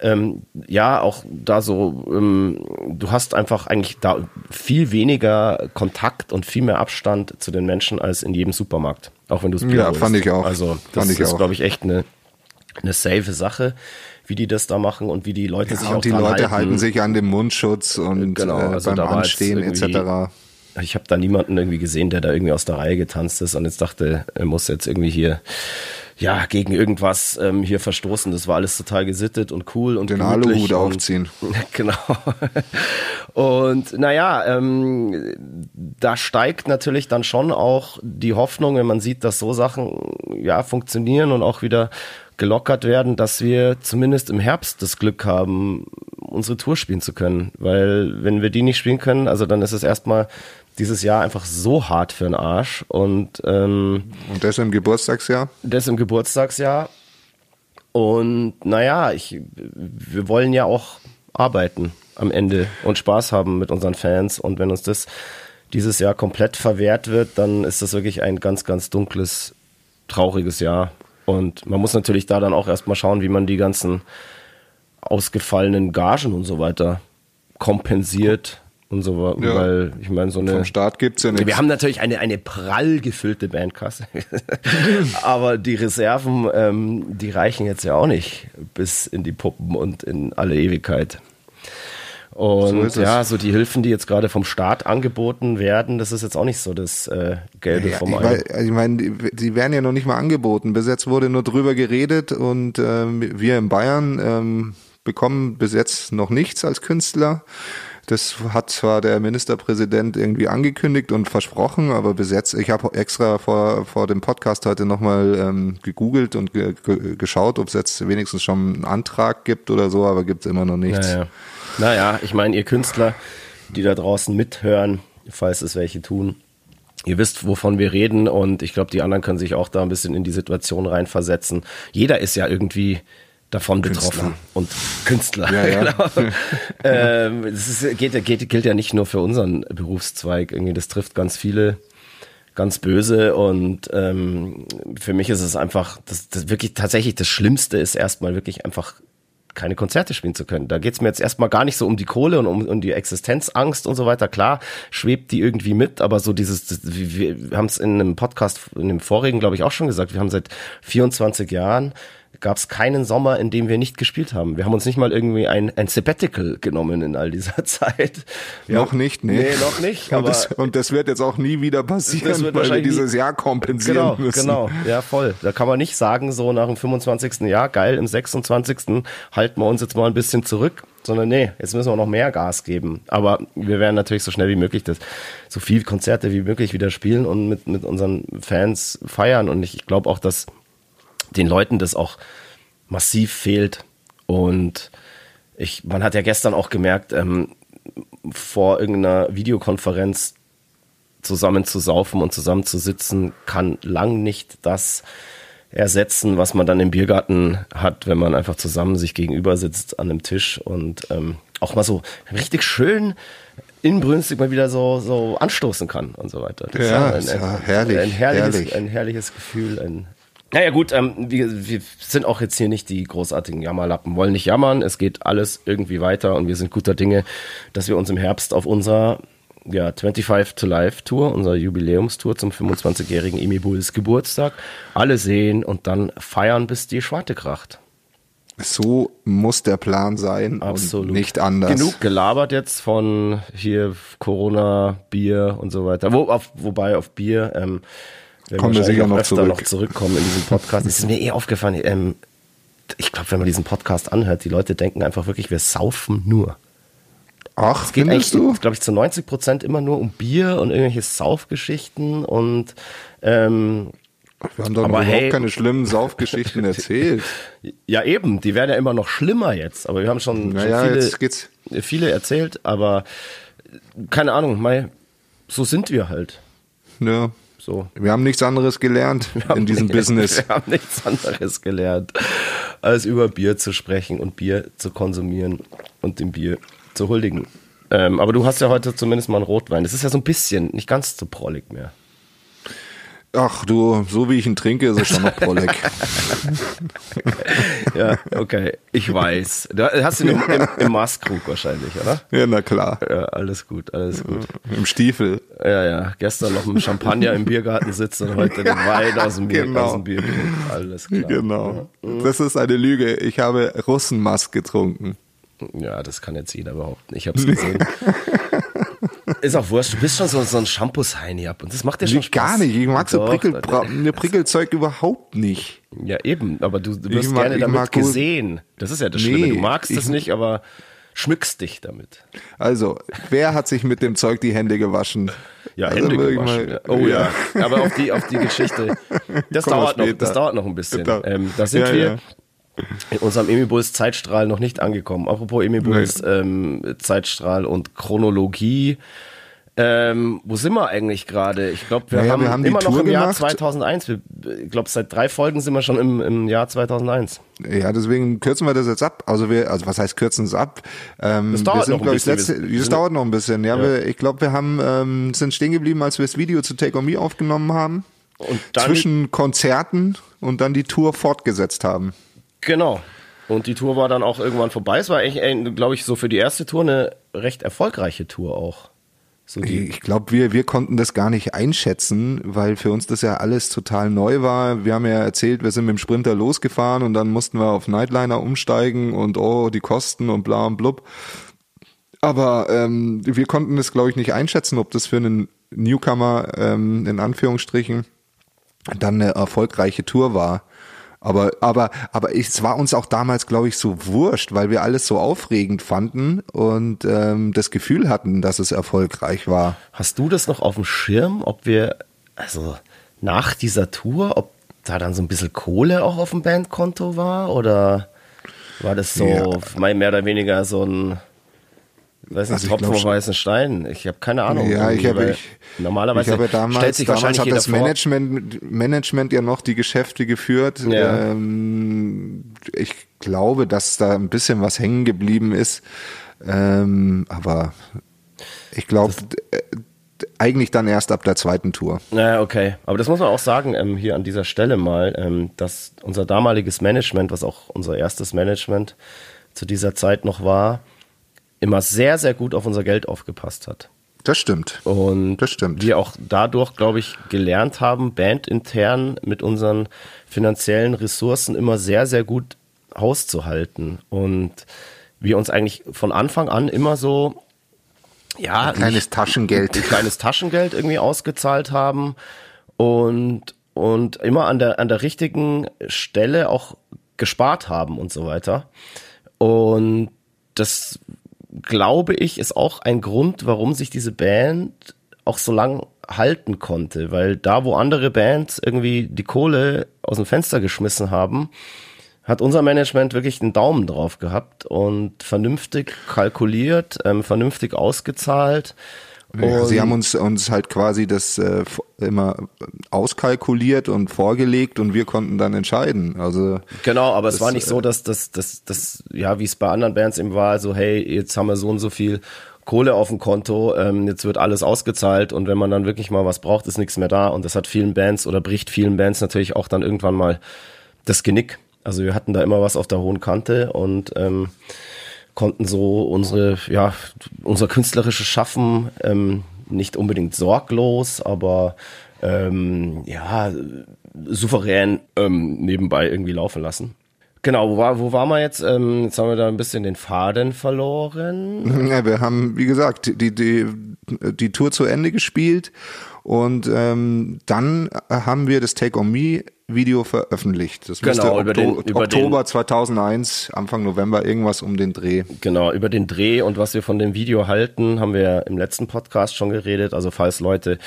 ähm, ja, auch da so, ähm, du hast einfach eigentlich da viel weniger Kontakt und viel mehr Abstand zu den Menschen als in jedem Supermarkt. Auch wenn du es Bier Ja, holst. fand ich auch. Also das ist, glaube ich, echt eine, eine safe Sache, wie die das da machen und wie die Leute sich Ja, auch und die Leute halten. halten sich an dem Mundschutz und Genau, äh, also beim war jetzt Anstehen etc. Ich habe da niemanden irgendwie gesehen, der da irgendwie aus der Reihe getanzt ist und jetzt dachte, er muss jetzt irgendwie hier ja, gegen irgendwas ähm, hier verstoßen. Das war alles total gesittet und cool und Den Aluhut aufziehen. Genau. Und naja, ähm, da steigt natürlich dann schon auch die Hoffnung, wenn man sieht, dass so Sachen ja funktionieren und auch wieder gelockert werden, dass wir zumindest im Herbst das Glück haben, unsere Tour spielen zu können. Weil wenn wir die nicht spielen können, also dann ist es erstmal dieses Jahr einfach so hart für den Arsch und ähm, Und das im Geburtstagsjahr? das im Geburtstagsjahr. Und naja, ich, wir wollen ja auch arbeiten am Ende und Spaß haben mit unseren Fans. Und wenn uns das dieses Jahr komplett verwehrt wird, dann ist das wirklich ein ganz, ganz dunkles, trauriges Jahr. Und man muss natürlich da dann auch erstmal schauen, wie man die ganzen ausgefallenen Gagen und so weiter kompensiert und so, Ja. weil ich meine, so eine. Vom Start gibt's ja nichts. Wir haben natürlich eine, eine prall gefüllte Bandkasse. Aber die Reserven, ähm, die reichen jetzt ja auch nicht bis in die Puppen und in alle Ewigkeit. Und So ja, so die Hilfen, die jetzt gerade vom Staat angeboten werden, das ist jetzt auch nicht so das äh, Gelbe Ja, vom ich, Ei. mein, also ich meine, die, die werden ja noch nicht mal angeboten. Bis jetzt wurde nur drüber geredet und ähm, wir in Bayern ähm, bekommen bis jetzt noch nichts als Künstler. Das hat zwar der Ministerpräsident irgendwie angekündigt und versprochen, aber bis jetzt, ich habe extra vor, vor dem Podcast heute nochmal ähm, gegoogelt und ge ge geschaut, ob es jetzt wenigstens schon einen Antrag gibt oder so, aber gibt es immer noch nichts. Naja, naja ich meine, ihr Künstler, die da draußen mithören, falls es welche tun, ihr wisst, wovon wir reden und ich glaube, die anderen können sich auch da ein bisschen in die Situation reinversetzen. Jeder ist ja irgendwie davon betroffen und Künstler. Ja, ja. genau. ähm, das ist, geht, geht, gilt ja nicht nur für unseren Berufszweig. Irgendwie, das trifft ganz viele ganz böse und ähm, für mich ist es einfach, das, das wirklich tatsächlich das Schlimmste ist erstmal wirklich einfach keine Konzerte spielen zu können. Da geht's mir jetzt erstmal gar nicht so um die Kohle und um, um die Existenzangst und so weiter. Klar, schwebt die irgendwie mit, aber so dieses, das, wir, wir haben es in einem Podcast, in dem vorigen, glaube ich, auch schon gesagt, wir haben seit 24 Jahren gab es keinen Sommer, in dem wir nicht gespielt haben. Wir haben uns nicht mal irgendwie ein, ein Sabbatical genommen in all dieser Zeit. Wir Noch haben, nicht, nee. Nee, noch nicht. Und das, und das wird jetzt auch nie wieder passieren, Das wird weil wir dieses nie- Jahr kompensieren Genau, müssen. genau, ja voll. Da kann man nicht sagen, so nach dem 25. Jahr, geil, im 26. halten wir uns jetzt mal ein bisschen zurück, sondern nee, jetzt müssen wir noch mehr Gas geben. Aber wir werden natürlich so schnell wie möglich das, so viel Konzerte wie möglich wieder spielen und mit, mit unseren Fans feiern. Und ich, ich glaube auch, dass den Leuten das auch massiv fehlt. Und ich, man hat ja gestern auch gemerkt, ähm, vor irgendeiner Videokonferenz zusammen zu saufen und zusammen zu sitzen, kann lang nicht das ersetzen, was man dann im Biergarten hat, wenn man einfach zusammen sich gegenüber sitzt an einem Tisch und ähm, auch mal so richtig schön inbrünstig mal wieder so, so anstoßen kann und so weiter. Das Ja, ein, ist ja herrlich, ein herrliches, herrlich. ein herrliches Gefühl. Ein naja gut, ähm, wir, wir sind auch jetzt hier nicht die großartigen Jammerlappen, wollen nicht jammern, es geht alles irgendwie weiter und wir sind guter Dinge, dass wir uns im Herbst auf unserer ja, 25 to Life Tour, unserer Jubiläumstour zum 25-jährigen Emi Bulls Geburtstag, alle sehen und dann feiern, bis die Schwarte kracht. So muss der Plan sein Absolut. und nicht anders. Genug gelabert jetzt von hier Corona, Bier und so weiter. Wo, auf, wobei auf Bier ähm, werden Kommen wir sicher noch öfter zurück. noch zurückkommen in diesem Podcast. Es ist mir eh aufgefallen, ähm, ich glaube, wenn man diesen Podcast anhört, die Leute denken einfach wirklich, wir saufen nur. Ach, Es geht eigentlich, glaube ich, zu 90 Prozent immer nur um Bier und irgendwelche Saufgeschichten und ähm, Wir haben doch überhaupt hey- keine schlimmen Saufgeschichten erzählt. ja eben, die werden ja immer noch schlimmer jetzt, aber wir haben schon, Naja, schon viele, viele erzählt, aber keine Ahnung, Mai, so sind wir halt. Ja. So. Wir haben nichts anderes gelernt in diesem Business. Wir haben nichts anderes gelernt, als über Bier zu sprechen und Bier zu konsumieren und dem Bier zu huldigen. Ähm, aber du hast ja heute zumindest mal einen Rotwein. Das ist ja so ein bisschen, nicht ganz so prollig mehr. Ach du, so wie ich ihn trinke, ist es schon noch prollig. Ja, okay, ich weiß. Du hast ihn im, im, im Maßkrug wahrscheinlich, oder? ja, na klar. Ja, alles gut, alles gut. Im Stiefel. Ja, ja. Gestern noch mit Champagner im Biergarten sitzen und heute den Wein aus dem, Bier, Genau. aus dem Bier. Alles klar. Genau. Das ist eine Lüge. Ich habe Russenmast getrunken. Ja, das kann jetzt jeder behaupten. Ich habe es gesehen. ist auch wurscht. Du bist schon so, so ein Shampoos-Heini ab und das macht dir schon Nee, Spaß. Gar nicht. Ich mag so Prickel, ne, Prickelzeug überhaupt nicht. Ja, eben, aber du, du wirst mag- gerne damit gesehen. Das ist ja das Nee, Schlimme. Du magst es nicht, aber schmückst dich damit. Also, wer hat sich mit dem Zeug die Hände gewaschen? Ja, Also Hände gewaschen. mal- oh ja. Aber auf die, auf die Geschichte. Das dauert noch, das dauert noch ein bisschen. Ähm, da sind Ja, wir ja. In unserem Emibuls Zeitstrahl noch nicht angekommen. Apropos Emibuls ähm, Zeitstrahl und Chronologie. Ähm, wo sind wir eigentlich gerade? Ich glaube, wir, Naja, haben wir haben immer noch Tour im Jahr gemacht. 2001. Wir- Ich glaube, seit drei Folgen sind wir schon im, im Jahr 2001. Ja, deswegen kürzen wir das jetzt ab. Also wir, also was heißt kürzen es ab? Ähm, Das dauert sind, noch ein bisschen. Letzte, das dauert noch ein bisschen. Ja, Wir, ich glaube, wir haben ähm, sind stehen geblieben, als wir das Video zu Take On Me aufgenommen haben. Und dann, zwischen Konzerten und dann die Tour fortgesetzt haben. Genau. Und die Tour war dann auch irgendwann vorbei. Es war eigentlich, glaube ich, so für die erste Tour eine recht erfolgreiche Tour auch. So Ich glaube, wir, wir konnten das gar nicht einschätzen, weil für uns das ja alles total neu war. Wir haben ja erzählt, wir sind mit dem Sprinter losgefahren und dann mussten wir auf Nightliner umsteigen und oh, die Kosten und bla und blub. Aber ähm, wir konnten das, glaube ich, nicht einschätzen, ob das für einen Newcomer ähm, in Anführungsstrichen dann eine erfolgreiche Tour war. Aber, aber, aber es war uns auch damals, glaube ich, so wurscht, weil wir alles so aufregend fanden und ähm, das Gefühl hatten, dass es erfolgreich war. Hast du das noch auf dem Schirm, ob wir, also nach dieser Tour, ob da dann so ein bisschen Kohle auch auf dem Bandkonto war? Oder war das so Ja. mehr oder weniger so ein, weiß nicht, Also ich Tropfen auf weißen Stein? Ich habe keine Ahnung. Ja, ich habe ich, normalerweise ich habe damals, stellt sich damals hat das vor, Management, Management ja noch die Geschäfte geführt. Ja. Ähm, ich glaube, dass da ein bisschen was hängen geblieben ist. Ähm, aber ich glaube, äh, eigentlich dann erst ab der zweiten Tour. Naja, okay. Aber das muss man auch sagen, ähm, hier an dieser Stelle mal, ähm, dass unser damaliges Management, was auch unser erstes Management zu dieser Zeit noch war, immer sehr, sehr gut auf unser Geld aufgepasst hat. Das stimmt. Und Das stimmt. wir auch dadurch, glaube ich, gelernt haben, bandintern mit unseren finanziellen Ressourcen immer sehr, sehr gut Haus zu halten. Und wir uns eigentlich von Anfang an immer so, ja, Ein kleines nicht- Taschengeld. ein kleines Taschengeld irgendwie ausgezahlt haben und, und immer an der, an der richtigen Stelle auch gespart haben und so weiter. Und das glaube ich, ist auch ein Grund, warum sich diese Band auch so lang halten konnte, weil da, wo andere Bands irgendwie die Kohle aus dem Fenster geschmissen haben, hat unser Management wirklich den Daumen drauf gehabt und vernünftig kalkuliert, ähm, vernünftig ausgezahlt. Ja, sie Und- haben uns, uns halt quasi das äh, immer auskalkuliert und vorgelegt und wir konnten dann entscheiden. Also Genau, aber es Das, war nicht äh, so, dass das, das, das, ja, wie es bei anderen Bands eben war, so, hey, jetzt haben wir so und so viel Kohle auf dem Konto, ähm, jetzt wird alles ausgezahlt und wenn man dann wirklich mal was braucht, ist nichts mehr da und das hat vielen Bands oder bricht vielen Bands natürlich auch dann irgendwann mal das Genick. Also wir hatten da immer was auf der hohen Kante und ähm, konnten so unsere, ja, unser künstlerisches Schaffen ähm, nicht unbedingt sorglos, aber ähm, ja, souverän ähm, nebenbei irgendwie laufen lassen. Genau, wo war, wo waren wir jetzt? Ähm, jetzt haben wir da ein bisschen den Faden verloren. Ja, wir haben, wie gesagt, die, die, die Tour zu Ende gespielt und ähm, dann haben wir das Take On Me Video veröffentlicht. Das Genau, müsste über den- Okto- den- Oktober 2001, Anfang November, irgendwas um den Dreh. Genau, über den Dreh und was wir von dem Video halten, haben wir im letzten Podcast schon geredet. Also falls Leute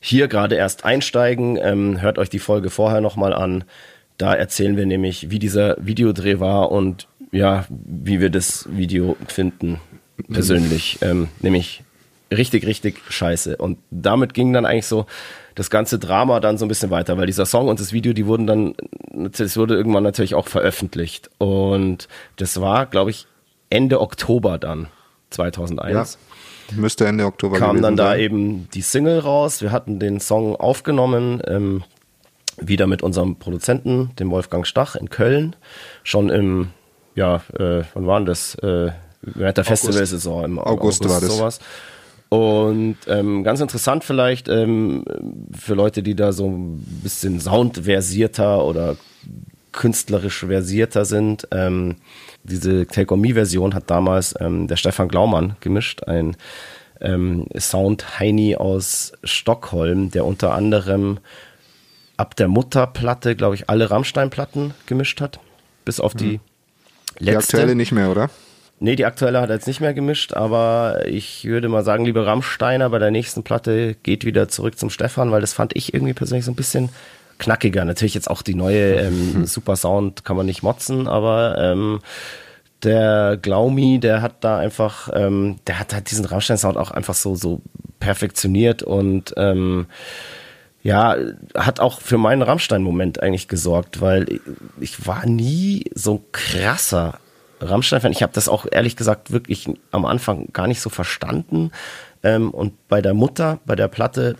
hier gerade erst einsteigen, ähm, hört euch die Folge vorher nochmal an. Da erzählen wir nämlich, wie dieser Videodreh war und ja, wie wir das Video finden, persönlich. ähm, nämlich richtig, richtig scheiße. Und damit ging dann eigentlich so das ganze Drama dann so ein bisschen weiter, weil dieser Song und das Video, die wurden dann, das wurde irgendwann natürlich auch veröffentlicht. Und das war, glaube ich, Ende Oktober dann, 2001 Müsste Ende Oktober kam dann da sein. eben die Single raus. Wir hatten den Song aufgenommen, ähm, wieder mit unserem Produzenten, dem Wolfgang Stach in Köln. Schon im, ja, äh, wann war denn das? Äh, während der Festivalsaison im August war das. Sowas. Und ähm, ganz interessant vielleicht ähm, für Leute, die da so ein bisschen soundversierter oder künstlerisch versierter sind. Ähm, diese Take On Me Version hat damals ähm, der Stefan Glaumann gemischt, ein ähm, Sound Heini aus Stockholm, der unter anderem ab der Mutterplatte, glaube ich, alle Rammstein-Platten gemischt hat. Bis auf die Die letzte. aktuelle nicht mehr, oder? Nee, die aktuelle hat er jetzt nicht mehr gemischt, aber ich würde mal sagen, liebe Rammsteiner, bei der nächsten Platte geht wieder zurück zum Stefan, weil das fand ich irgendwie persönlich so ein bisschen knackiger. Natürlich jetzt auch die neue ähm, Super Sound kann man nicht motzen, aber ähm, der Glaumi, der hat da einfach, ähm, der hat halt diesen Rammstein-Sound auch einfach so, so perfektioniert und ähm, ja, hat auch für meinen Rammstein-Moment eigentlich gesorgt, weil ich, war nie so ein krasser Rammstein-Fan. Ich habe das auch ehrlich gesagt wirklich am Anfang gar nicht so verstanden. Ähm, und bei der Mutter, bei der Platte,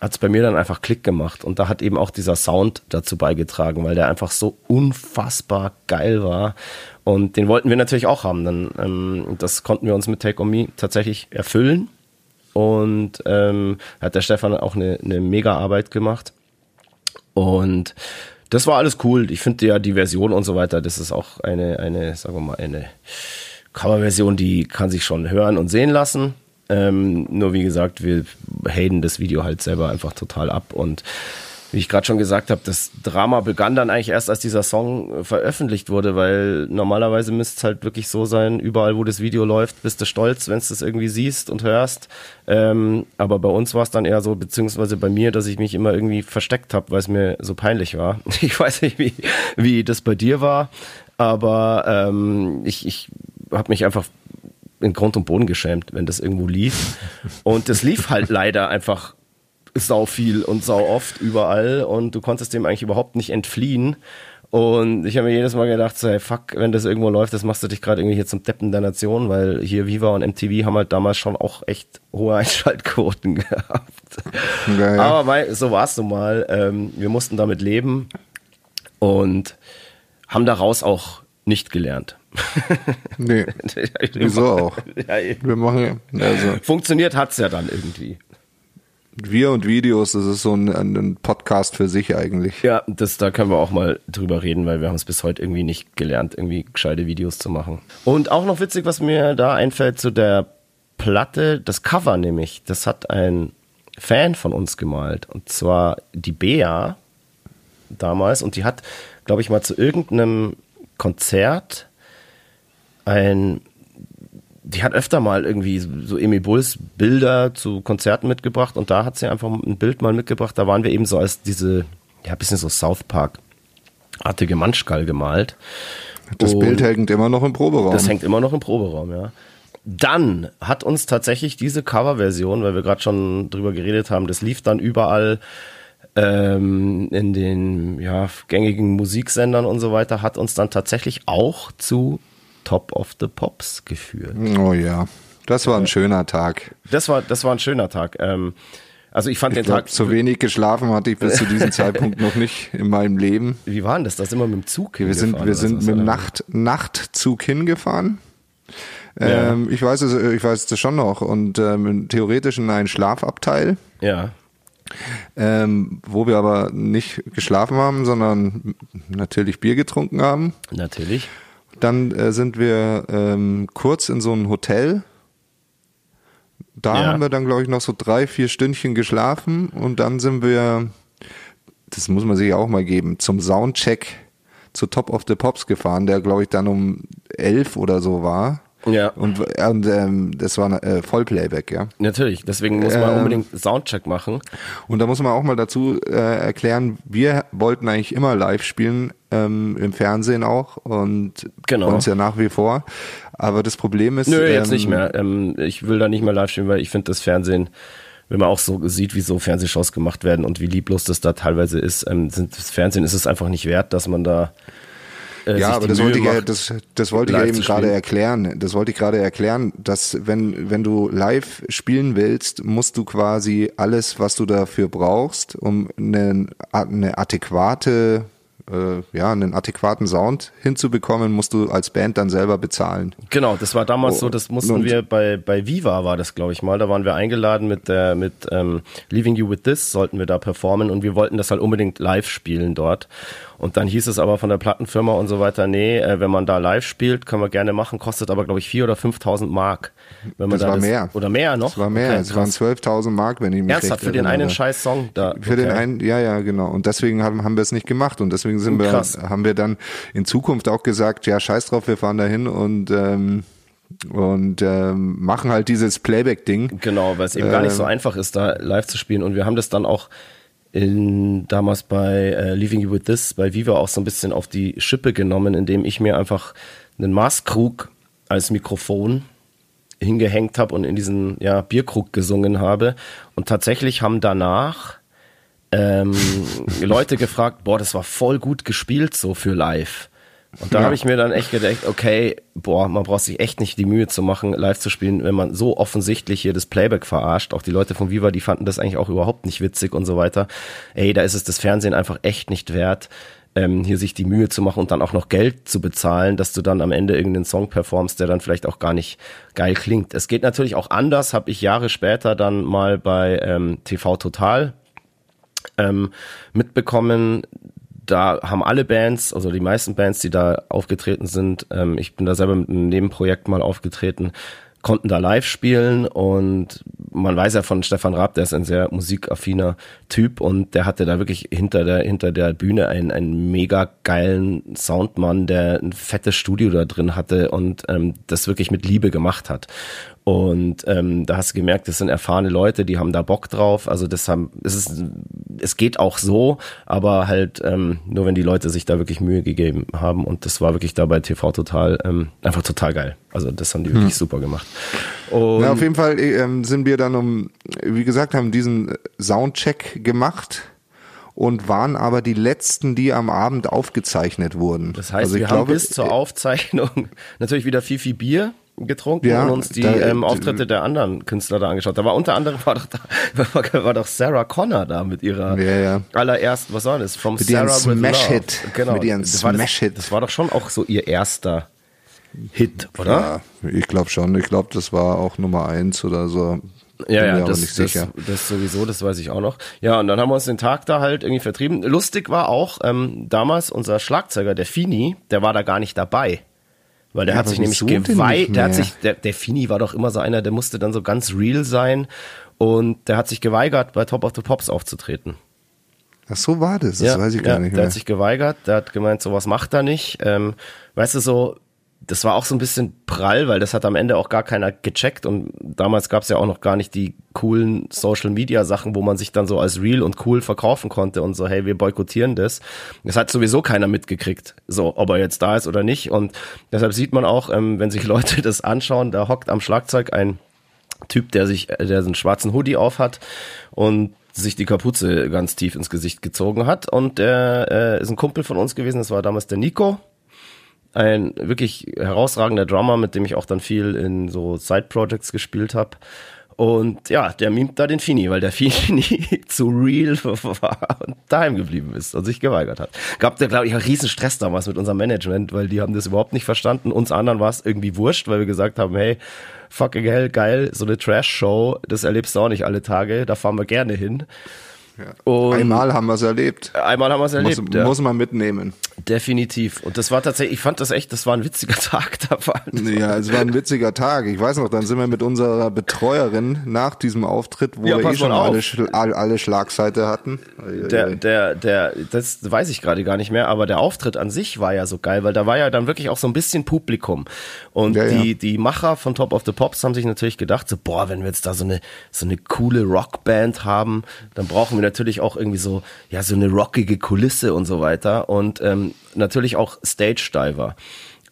hat es bei mir dann einfach Klick gemacht. Und da hat eben auch dieser Sound dazu beigetragen, weil der einfach so unfassbar geil war. Und den wollten wir natürlich auch haben. Dann, ähm, das konnten wir uns mit Take On Me tatsächlich erfüllen. Und ähm, hat der Stefan auch eine, eine mega Arbeit gemacht. Und das war alles cool. Ich finde ja die Version und so weiter, das ist auch eine, eine, sagen wir mal, eine Coverversion, die kann sich schon hören und sehen lassen. Ähm, nur wie gesagt, wir haten das Video halt selber einfach total ab und wie ich gerade schon gesagt habe, das Drama begann dann eigentlich erst, als dieser Song veröffentlicht wurde, weil normalerweise müsste es halt wirklich so sein, überall wo das Video läuft, bist du stolz, wenn du das irgendwie siehst und hörst. Ähm, aber bei uns war es dann eher so, beziehungsweise bei mir, dass ich mich immer irgendwie versteckt habe, weil es mir so peinlich war. Ich weiß nicht, wie, wie das bei dir war, aber ähm, ich, ich habe mich einfach in Grund und Boden geschämt, wenn das irgendwo lief. Und das lief halt leider einfach sau viel und sau oft überall und du konntest dem eigentlich überhaupt nicht entfliehen. Und ich habe mir jedes Mal gedacht, so, hey, fuck, wenn das irgendwo läuft, das machst du dich gerade irgendwie hier zum Deppen der Nation, weil hier Viva und MTV haben halt damals schon auch echt hohe Einschaltquoten gehabt. Ja, ja. Aber mei, so war es nun mal. Ähm, wir mussten damit leben und haben daraus auch nicht gelernt. Nee, wieso auch? Ja. Wir machen, also Funktioniert hat's ja dann irgendwie. Wir und Videos, das ist so ein, ein Podcast für sich eigentlich. Ja, das, da können wir auch mal drüber reden, weil wir haben es bis heute irgendwie nicht gelernt, irgendwie gescheite Videos zu machen. Und auch noch witzig, was mir da einfällt zu der Platte, das Cover nämlich, das hat ein Fan von uns gemalt. Und zwar die Bea damals. Und die hat, glaube ich, mal zu irgendeinem Konzert ein die hat öfter mal irgendwie so Emi Bulls Bilder zu Konzerten mitgebracht und da hat sie einfach ein Bild mal mitgebracht. Da waren wir eben so als diese, ja, bisschen so South Park-artige Manschkal gemalt. Das Und Bild hängt immer noch im Proberaum. Das hängt immer noch im Proberaum, ja. Dann hat uns tatsächlich diese Coverversion, weil wir gerade schon drüber geredet haben, das lief dann überall ähm, in den ja, gängigen Musiksendern und so weiter, hat uns dann tatsächlich auch zu Top of the Pops geführt. oh ja, das war ein schöner Tag. Das war, das war ein schöner Tag. Ähm, also ich fand Ich den glaube, Tag. so wenig geschlafen hatte ich bis zu diesem Zeitpunkt noch nicht in meinem Leben. Wie war denn das? Da sind wir mit dem Zug Wir sind, wir sind mit dem oder? Nacht, Nachtzug hingefahren. Ja. Ähm, ich weiß es, ich weiß es schon noch und ähm, theoretisch in einen Schlafabteil, Ja. ähm, wo wir aber nicht geschlafen haben, sondern natürlich Bier getrunken haben. Natürlich. Dann äh, sind wir ähm, kurz in so ein Hotel. Da Ja. haben wir dann, glaube ich, noch so drei, vier Stündchen geschlafen und dann sind wir, das muss man sich auch mal geben, zum Soundcheck zu Top of the Pops gefahren, der, glaube ich, dann um elf oder so war. Ja. Und, und ähm, das war äh, Vollplayback, ja. Natürlich. Deswegen muss man Ähm. unbedingt Soundcheck machen. Und da muss man auch mal dazu äh, erklären, wir wollten eigentlich immer live spielen, ähm, im Fernsehen auch und Genau. uns ja nach wie vor. Aber das Problem ist. Nö, jetzt ähm, nicht mehr. Ähm, ich will da nicht mehr live spielen, weil ich finde das Fernsehen, wenn man auch so sieht, wie so Fernsehshows gemacht werden und wie lieblos das da teilweise ist, ähm, sind, das Fernsehen ist es einfach nicht wert, dass man da. Äh, Ja, aber das Mühe wollte, ich ja, das, das wollte ich ja eben gerade erklären. Das wollte ich gerade erklären, dass wenn, wenn du live spielen willst, musst du quasi alles, was du dafür brauchst, um eine, eine adäquate, äh, ja, einen adäquaten Sound hinzubekommen, musst du als Band dann selber bezahlen. Genau, das war damals so, das mussten wir bei, bei Viva war das, glaube ich mal. Da waren wir eingeladen mit der, mit ähm, Leaving You With This, sollten wir da performen und wir wollten das halt unbedingt live spielen dort. Und dann hieß es aber von der Plattenfirma und so weiter, nee, äh, wenn man da live spielt, können wir gerne machen, kostet aber, glaube ich, 4.000 oder 5.000 Mark. Wenn man Das da war mehr. Oder mehr noch? Es war mehr, Okay, es waren krass. 12.000 Mark, wenn ich mich Ernsthaft, recht für den einen scheiß Song da. Für den okay. einen, ja, ja, genau. Und deswegen haben, haben wir es nicht gemacht. Und deswegen sind wir, Krass. haben wir dann in Zukunft auch gesagt, ja, scheiß drauf, wir fahren da hin und, ähm, und ähm, machen halt dieses Playback-Ding. Genau, weil es eben gar nicht so Ähm. einfach ist, da live zu spielen. Und wir haben das dann auch in, damals bei äh, Leaving You With This, bei Viva auch so ein bisschen auf die Schippe genommen, indem ich mir einfach einen Maßkrug als Mikrofon hingehängt habe und in diesen ja, Bierkrug gesungen habe. Und tatsächlich haben danach ähm, Leute gefragt, boah, das war voll gut gespielt so für live. Und da Ja. habe ich mir dann echt gedacht, okay, boah, man braucht sich echt nicht die Mühe zu machen, live zu spielen, wenn man so offensichtlich hier das Playback verarscht. Auch die Leute von Viva, die fanden das eigentlich auch überhaupt nicht witzig und so weiter. Ey, da ist es das Fernsehen einfach echt nicht wert, ähm, hier sich die Mühe zu machen und dann auch noch Geld zu bezahlen, dass du dann am Ende irgendeinen Song performst, der dann vielleicht auch gar nicht geil klingt. Es geht natürlich auch anders, habe ich Jahre später dann mal bei ähm, TV Total ähm, mitbekommen, da haben alle Bands, also die meisten Bands, die da aufgetreten sind, ähm, ich bin da selber mit einem Nebenprojekt mal aufgetreten, konnten da live spielen und man weiß ja von Stefan Raab, der ist ein sehr musikaffiner Typ und der hatte da wirklich hinter der, hinter der Bühne einen, einen mega geilen Soundmann, der ein fettes Studio da drin hatte und ähm, das wirklich mit Liebe gemacht hat. Und ähm, da hast du gemerkt, das sind erfahrene Leute, die haben da Bock drauf. Also das haben, es ist, es geht auch so, aber halt ähm, nur wenn die Leute sich da wirklich Mühe gegeben haben. Und das war wirklich da bei TV total ähm, einfach total geil. Also das haben die wirklich super gemacht. Und Ja, auf jeden Fall ähm, sind wir dann um, wie gesagt, haben diesen Soundcheck gemacht und waren aber die letzten, die am Abend aufgezeichnet wurden. das heißt, Also ich wir haben glaube, bis zur Aufzeichnung natürlich wieder viel, viel Bier getrunken Ja, und uns die da- ähm, Auftritte der anderen Künstler da angeschaut. Da war unter anderem war doch, da, war, doch Sarah Connor da mit ihrer Ja, ja. allerersten, was war das? From Mit ihren Sarah with Smash-Hit. Love. Genau. Mit ihren das war das- Smash-Hit. Das war doch schon auch so ihr erster Hit, oder? Ja, ich glaube schon. Ich glaube, das war auch Nummer eins oder so. Ja, Bin ja, das, nicht das, sicher. das sowieso, das weiß ich auch noch. Ja, und dann haben wir uns den Tag da halt irgendwie vertrieben. Lustig war auch, ähm, damals unser Schlagzeuger, der Fini, der war da gar nicht dabei. Weil der Ja, hat sich nämlich geweiht, der hat sich, der, der Fini war doch immer so einer, der musste dann so ganz real sein und der hat sich geweigert, bei Top of the Pops aufzutreten. Ach so war das. Das weiß ich gar ja, nicht Der mehr. hat sich geweigert, der hat gemeint, sowas macht er nicht. Ähm, weißt du, so, das war auch so ein bisschen prall, weil das hat am Ende auch gar keiner gecheckt und damals gab es ja auch noch gar nicht die coolen Social Media Sachen, wo man sich dann so als real und cool verkaufen konnte und so, hey, wir boykottieren das. Das hat sowieso keiner mitgekriegt, so, ob er jetzt da ist oder nicht und deshalb sieht man auch, ähm, wenn sich Leute das anschauen, da hockt am Schlagzeug ein Typ, der sich, der einen schwarzen Hoodie auf hat und sich die Kapuze ganz tief ins Gesicht gezogen hat. Und der äh, ist ein Kumpel von uns gewesen, das war damals der Nico. Ein wirklich herausragender Drummer, mit dem ich auch dann viel in so Side-Projects gespielt habe. Und ja, der mimt da den Fini, weil der Fini zu real war und daheim geblieben ist und sich geweigert hat. Gab da, glaube ich, auch riesen Stress damals mit unserem Management, weil die haben das überhaupt nicht verstanden. Uns anderen war es irgendwie wurscht, weil wir gesagt haben, hey, fucking hell, geil, so eine Trash-Show, das erlebst du auch nicht alle Tage, da fahren wir gerne hin. Und Einmal haben wir es erlebt. einmal haben wir es erlebt. Muss, ja. muss man mitnehmen. Definitiv. Und das war tatsächlich, ich fand das echt, das war ein witziger Tag da war. Ja, es war ein witziger Tag. Ich weiß noch, dann sind wir mit unserer Betreuerin nach diesem Auftritt, wo Ja, wir eh schon alle, alle Schlagseite hatten. Der, der, der, das weiß ich gerade gar nicht mehr, aber der Auftritt an sich war ja so geil, weil da war ja dann wirklich auch so ein bisschen Publikum. Und Ja, ja. die, die Macher von Top of the Pops haben sich natürlich gedacht, so, boah, wenn wir jetzt da so eine, so eine coole Rockband haben, dann brauchen wir natürlich auch irgendwie so, ja, so eine rockige Kulisse und so weiter. Und ähm, natürlich auch Stage-Diver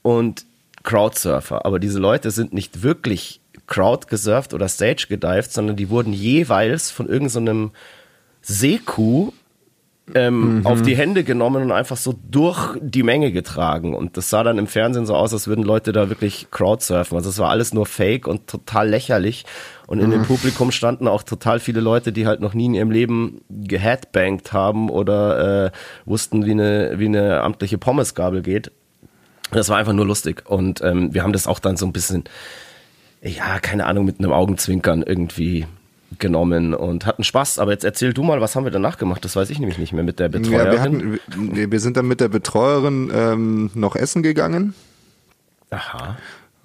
und Crowdsurfer. Aber diese Leute sind nicht wirklich Crowd gesurft oder Stage gedived, sondern die wurden jeweils von irgendeinem Seekuh ähm, Mhm. auf die Hände genommen und einfach so durch die Menge getragen. Und das sah dann im Fernsehen so aus, als würden Leute da wirklich Crowdsurfen. Also es war alles nur Fake und total lächerlich. Und in dem Mhm. Publikum standen auch total viele Leute, die halt noch nie in ihrem Leben geheadbangt haben oder äh, wussten, wie eine, wie eine amtliche Pommesgabel geht. Das war einfach nur lustig. Und ähm, wir haben das auch dann so ein bisschen, ja, keine Ahnung, mit einem Augenzwinkern irgendwie genommen und hatten Spaß. Aber jetzt erzähl du mal, was haben wir danach gemacht? Das weiß ich nämlich nicht mehr mit der Betreuerin. Ja, wir, hatten, wir, wir sind dann mit der Betreuerin ähm, noch essen gegangen Aha.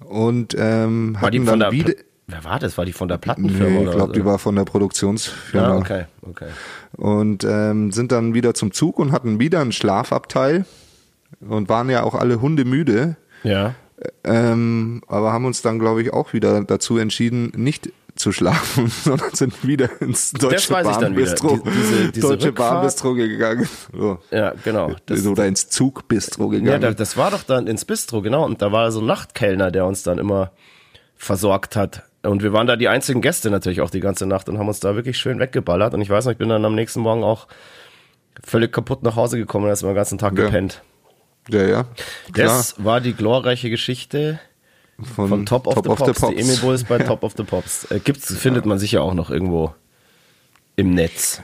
und ähm, War die hatten von dann der wieder. Wer war das? War die von der Plattenfirma? Nee, ich glaube, die war von der Produktionsfirma. Ah, okay, okay. Und ähm, sind dann wieder zum Zug und hatten wieder einen Schlafabteil und waren ja auch alle hundemüde. Ja. Ähm, aber haben uns dann, glaube ich, auch wieder dazu entschieden, nicht zu schlafen, sondern sind wieder ins deutsche. Bahnbistro, Die- diese- diese deutsche Rückfahrt- Bahnbistro gegangen. So. Ja, genau. Das, Oder ins Zugbistro ja, gegangen. da- das war doch dann ins Bistro, genau. Und da war so ein Nachtkellner, der uns dann immer versorgt hat. Und wir waren da die einzigen Gäste natürlich auch die ganze Nacht und haben uns da wirklich schön weggeballert. Und ich weiß noch, ich bin dann am nächsten Morgen auch völlig kaputt nach Hause gekommen und erst mal den ganzen Tag Ja. gepennt. ja, ja. Klar. Das war die glorreiche Geschichte von, von Top of, the, Pops. Die Emil Bulls bei Top of the Pops. Äh, gibt's, findet man sicher auch noch irgendwo im Netz.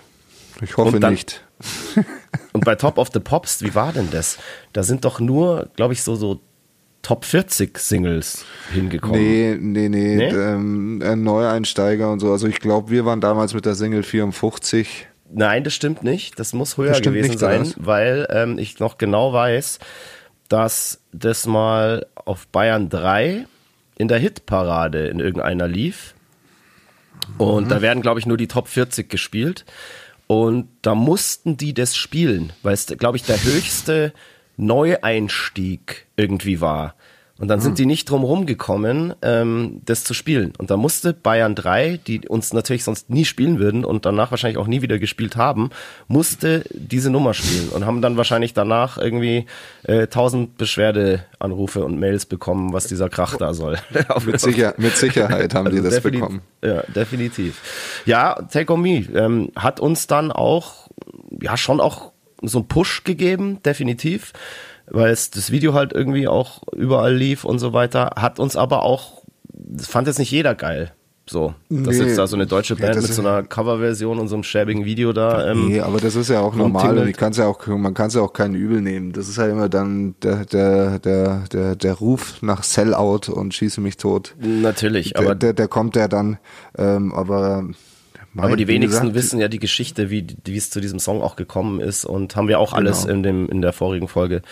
Ich hoffe Und dann- nicht. Und bei Top of the Pops, wie war denn das? Da sind doch nur, glaube ich, so, so Top 40 Singles hingekommen. Nee, nee, nee, Nee? Ähm, ein Neueinsteiger und so. Also ich glaube, wir waren damals mit der Single 54. Nein, das stimmt nicht. Das muss höher Das gewesen nicht, sein, was? weil ähm, ich noch genau weiß, dass das mal auf Bayern 3 in der Hitparade in irgendeiner lief. Und Mhm. da werden, glaube ich, nur die Top 40 gespielt. Und da mussten die das spielen, weil es, glaube ich, der höchste Neueinstieg irgendwie war. Und dann Mhm. sind die nicht drum rumgekommen, ähm, das zu spielen. Und da musste Bayern 3, die uns natürlich sonst nie spielen würden und danach wahrscheinlich auch nie wieder gespielt haben, musste diese Nummer spielen und haben dann wahrscheinlich danach irgendwie äh, tausend Beschwerdeanrufe und Mails bekommen, was dieser Krach da soll. Mit, sicher, mit Sicherheit haben die Also das defini- bekommen. Ja, definitiv. Ja, Take On Me ähm, hat uns dann auch, ja, schon auch so einen Push gegeben, definitiv, weil es das Video halt irgendwie auch überall lief und so weiter, hat uns aber auch, das fand jetzt nicht jeder geil. So, dass Nee. jetzt da so eine deutsche Ja, Band das mit so einer Coverversion und so einem schäbigen Video da. Ähm, Nee, aber das ist ja auch normal und ich kann's ja auch, man kann es ja auch keinen übel nehmen. Das ist ja immer dann der, der, der, der, der Ruf nach Sellout und schieße mich tot. Natürlich, Der, aber der, der kommt ja dann, ähm, aber Aber die wenigsten gesagt, wissen ja die Geschichte, wie, wie es zu diesem Song auch gekommen ist und haben wir auch alles Genau. in dem in der vorigen Folge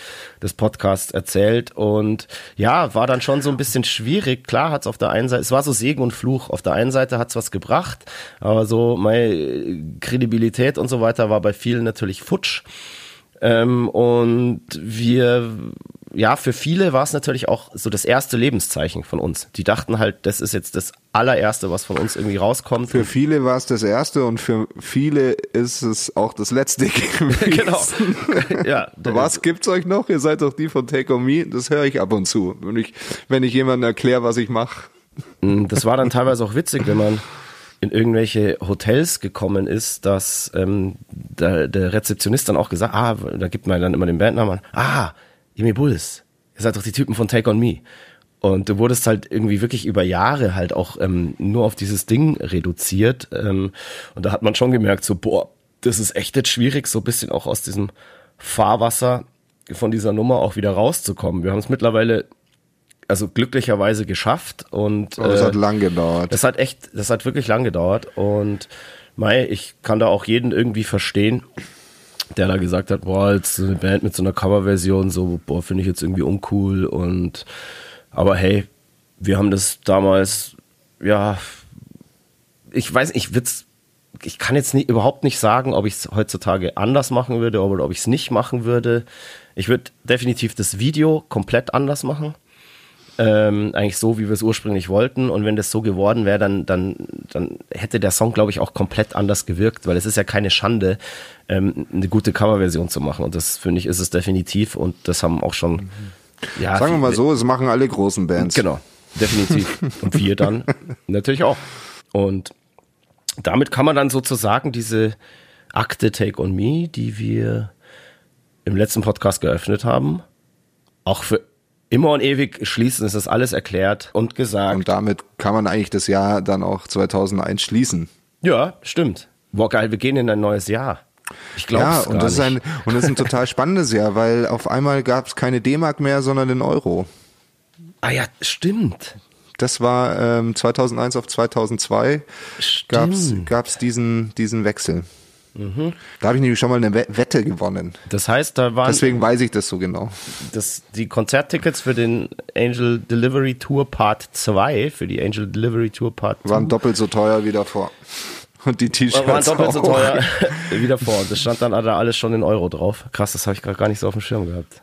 des Podcasts erzählt und ja, war dann schon so ein bisschen schwierig. Klar hat's auf der einen Seite, es war so Segen und Fluch. Auf der einen Seite hat's was gebracht, aber so meine Kredibilität und so weiter war bei vielen natürlich futsch. Ähm, und wir, ja, für viele war es natürlich auch so das erste Lebenszeichen von uns. Die dachten halt, das ist jetzt das allererste, was von uns irgendwie rauskommt. Für viele war es das erste und für viele ist es auch das letzte genau. ja, Was gibt's euch noch? Ihr seid doch die von Take On Me. Das höre ich ab und zu, wenn ich, wenn ich jemandem erkläre, was ich mache. Mm, Das war dann teilweise auch witzig, wenn man in irgendwelche Hotels gekommen ist, dass ähm, der, der Rezeptionist dann auch gesagt, ah, da gibt man dann immer den Bandnamen an, ah, Jimmy Bulls, ihr seid doch die Typen von Take On Me. Und du wurdest halt irgendwie wirklich über Jahre halt auch ähm, nur auf dieses Ding reduziert. Ähm, und da hat man schon gemerkt, so, boah, das ist echt jetzt schwierig, so ein bisschen auch aus diesem Fahrwasser von dieser Nummer auch wieder rauszukommen. Wir haben es mittlerweile also glücklicherweise geschafft und Aber es äh, hat lang gedauert. das hat echt, das hat wirklich lang gedauert und Mai, ich kann da auch jeden irgendwie verstehen, der da gesagt hat, boah, jetzt eine Band mit so einer Coverversion, so, boah, finde ich jetzt irgendwie uncool und aber hey, wir haben das damals, ja, ich weiß, ich will's, ich kann jetzt nicht, überhaupt nicht sagen, ob ich es heutzutage anders machen würde oder ob ich es nicht machen würde. Ich würde definitiv das Video komplett anders machen ähm, eigentlich so, wie wir es ursprünglich wollten. Und wenn das so geworden wäre, dann, dann, dann hätte der Song, glaube ich, auch komplett anders gewirkt, weil es ist ja keine Schande, ähm, eine gute Coverversion zu machen. Und das finde ich ist es definitiv. Und das haben auch schon, ja, Sagen wir mal so, es machen alle großen Bands. Genau, definitiv. Und wir dann natürlich auch. Und damit kann man dann sozusagen diese Akte Take on Me, die wir im letzten Podcast geöffnet haben, auch für immer und ewig schließen. Es ist alles erklärt und gesagt. Und damit kann man eigentlich das Jahr dann auch 2001 schließen. ja, stimmt. Boah, geil, wir gehen in ein neues Jahr. Ich glaube Ja, es und gar das, ist ein, und das ist ein total spannendes Jahr, weil auf einmal gab es keine D-Mark mehr, sondern den Euro. ah ja, stimmt. Das war ähm, 2001 auf 2002 gab's gab's diesen diesen Wechsel. Mhm. Da habe ich nämlich schon mal eine Wette gewonnen. Das heißt, da waren Deswegen weiß ich das so genau. das, die Konzerttickets für den Angel Delivery Tour Part 2, für die Angel Delivery Tour Part 2, Waren doppelt so teuer wie davor. Und die T-Shirts waren doppelt so auch. teuer wie davor. Das stand dann da alles schon in Euro drauf. Krass, das habe ich gerade gar nicht so auf dem Schirm gehabt.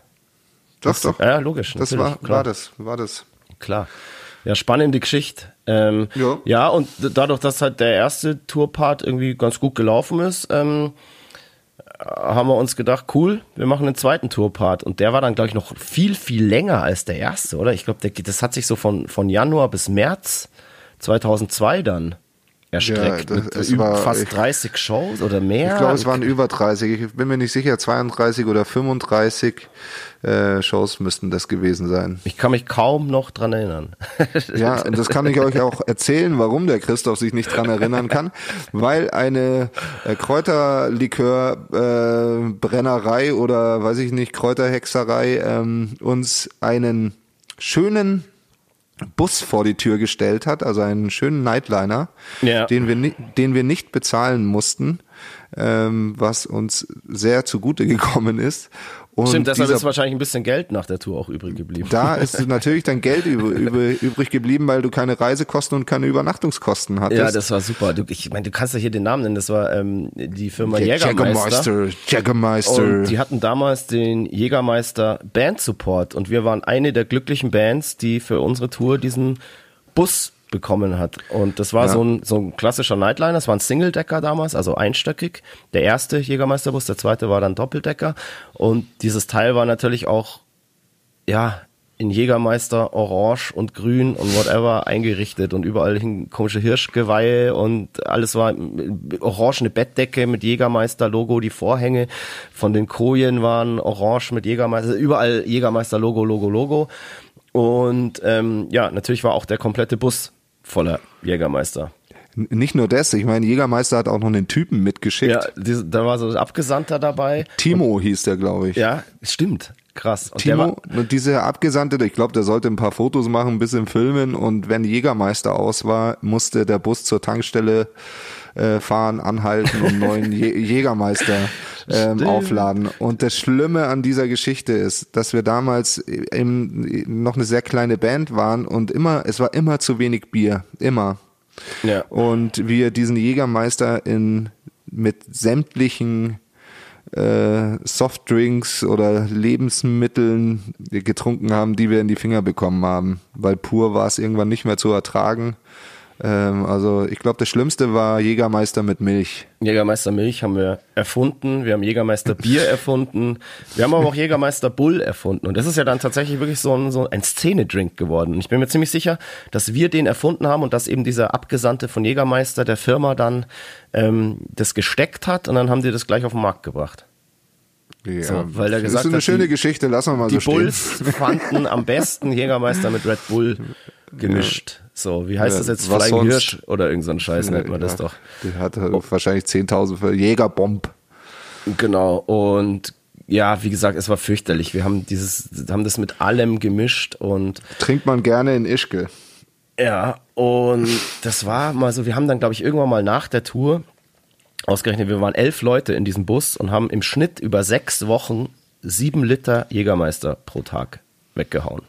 Doch, doch. Ja, logisch. Das war, klar. war das, war das. Klar. Ja, spannende Geschichte. Ähm, Ja. ja, und dadurch, dass halt der erste Tourpart irgendwie ganz gut gelaufen ist, ähm, haben wir uns gedacht, cool, wir machen einen zweiten Tourpart. Und der war dann, glaube ich, noch viel, viel länger als der erste, oder? Ich glaube, das hat sich so von, von Januar bis März 2002 dann erstreckt. Ja, das- es über war- fast ich- 30 Shows oder mehr. Ich glaube, es waren über 30. Ich bin mir nicht sicher, 32 oder 35 äh, Shows müssten das gewesen sein. ich kann mich kaum noch dran erinnern. Ja, und das kann ich euch auch erzählen, warum der Christoph sich nicht dran erinnern kann, weil eine äh, Kräuterlikör äh, oder weiß ich nicht Kräuterhexerei ähm, uns einen schönen Bus vor die Tür gestellt hat, also einen schönen Nightliner, Ja. den wir den wir nicht bezahlen mussten, ähm, was uns sehr zugute gekommen ist. Und Stimmt, deshalb dieser ist wahrscheinlich ein bisschen Geld nach der Tour auch übrig geblieben. da ist natürlich dann Geld übrig geblieben, weil du keine Reisekosten und keine Übernachtungskosten hattest. Ja, das war super. Du, ich meine, du kannst ja hier den Namen nennen. Das war ähm, die Firma Der Jägermeister. Jägermeister. Jägermeister. Und die hatten damals den Jägermeister Band Support und wir waren eine der glücklichen Bands, die für unsere Tour diesen Bus bekommen hat. Und das war Ja. so, ein, so ein klassischer Nightliner, es war ein Single-Decker damals, also einstöckig. Der erste Jägermeisterbus, der zweite war dann Doppeldecker. Und dieses Teil war natürlich auch, ja, in Jägermeister orange und grün und whatever eingerichtet und überall hingen komische Hirschgeweihe und alles war orangene Bettdecke mit Jägermeister-Logo, die Vorhänge von den Kojen waren orange mit Jägermeister, also überall Jägermeister-Logo, Logo, Logo. Und ähm, ja, natürlich war auch der komplette Bus voller Jägermeister. Nicht nur das, ich meine, Jägermeister hat auch noch einen Typen mitgeschickt. Ja, diese, da war so ein Abgesandter dabei. Timo hieß der, glaube ich. Ja, stimmt. Krass. Und Timo, war, und diese Abgesandte, ich glaube, der sollte ein paar Fotos machen, ein bisschen filmen und wenn Jägermeister aus war, musste der Bus zur Tankstelle äh, fahren, anhalten und neuen Jä Jägermeister ähm, aufladen. Und das Schlimme an dieser Geschichte ist, dass wir damals im, noch eine sehr kleine Band waren und immer, es war immer zu wenig Bier, immer. ja. Und wir diesen Jägermeister in mit sämtlichen äh, Softdrinks oder Lebensmitteln getrunken haben, die wir in die Finger bekommen haben. Weil pur war es irgendwann nicht mehr zu ertragen. Ähm, also ich glaube, das Schlimmste war Jägermeister mit Milch. Jägermeister Milch haben wir erfunden, wir haben Jägermeister Bier erfunden, wir haben aber auch Jägermeister Bull erfunden. Und das ist ja dann tatsächlich wirklich so ein, so ein Szenedrink geworden. Und ich bin mir ziemlich sicher, dass wir den erfunden haben und dass eben dieser Abgesandte von Jägermeister der Firma dann ähm, das gesteckt hat und dann haben die das gleich auf den Markt gebracht. Ja, So, weil er das gesagt ist eine hat, schöne die- Geschichte, lassen wir mal Die so stehen. Bulls fanden am besten Jägermeister mit Red Bull gemischt. So, wie heißt Ja, das jetzt? was Flying sonst? Hirsch oder irgend so ein Scheiß nennt man das Ja, doch. Die hat wahrscheinlich 10.000 für Jägerbomb. Genau. Und ja, wie gesagt, es war fürchterlich. Wir haben dieses, haben das mit allem gemischt und Trinkt man gerne in Ischgl. ja, und das war mal so, wir haben dann, glaube ich, irgendwann mal nach der Tour ausgerechnet, wir waren elf Leute in diesem Bus und haben im Schnitt über sechs Wochen sieben Liter Jägermeister pro Tag weggehauen.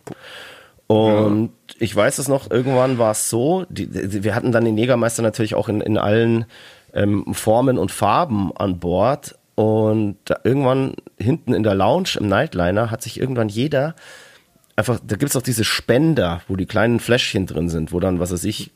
Und ich weiß es noch, irgendwann war es so, die, die, wir hatten dann den Jägermeister natürlich auch in, in allen ähm, Formen und Farben an Bord. Und irgendwann hinten in der Lounge im Nightliner hat sich irgendwann jeder einfach, da gibt's auch diese Spender, wo die kleinen Fläschchen drin sind, wo dann, was weiß ich,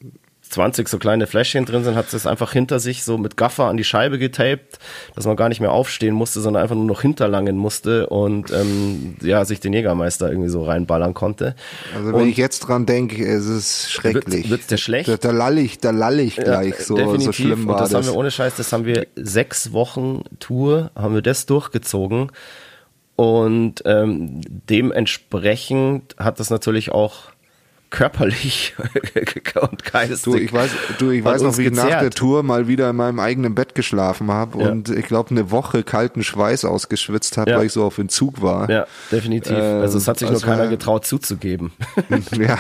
20 so kleine Fläschchen drin sind, hat es einfach hinter sich so mit Gaffer an die Scheibe getaped, dass man gar nicht mehr aufstehen musste, sondern einfach nur noch hinterlangen musste und ähm, ja, sich den Jägermeister irgendwie so reinballern konnte. Also wenn Und- ich jetzt dran denke, es ist schrecklich. Wird- wird's dir schlecht? Da, da lall ich, da lall ich gleich. Ja, so, definitiv. so schlimm und war das, das. haben wir ohne Scheiß, das haben wir sechs Wochen Tour, haben wir das durchgezogen. Und ähm, dementsprechend hat das natürlich auch körperlich und geistig. Du, ich weiß, du, ich weiß noch, wie ich nach der gezerrt. Tour mal wieder in meinem eigenen Bett geschlafen habe Ja. und ich glaube eine Woche kalten Schweiß ausgeschwitzt habe, Ja. weil ich so auf Entzug war. Ja, definitiv. Ähm, also es hat sich nur also, keiner äh, getraut zuzugeben. ja.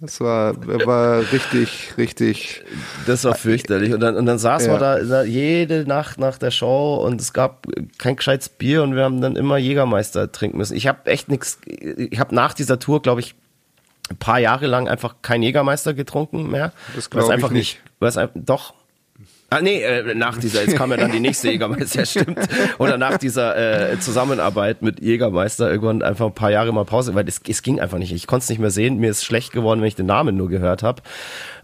Das war, war richtig, richtig. Das war fürchterlich. Und dann, und dann saßen ja. wir da, da, jede Nacht nach der Show und es gab kein gescheites Bier und wir haben dann immer Jägermeister trinken müssen. Ich habe echt nichts, ich habe nach dieser Tour, glaube ich, ein paar Jahre lang einfach kein Jägermeister getrunken mehr. Das glaube ich einfach nicht. weil doch, Ah, nee, äh, nach dieser, jetzt kam ja dann die nächste Jägermeister, ja, stimmt. Oder nach dieser äh, Zusammenarbeit mit Jägermeister irgendwann einfach ein paar Jahre mal Pause, weil es, es ging einfach nicht. Ich konnte es nicht mehr sehen. Mir ist schlecht geworden, wenn ich den Namen nur gehört habe.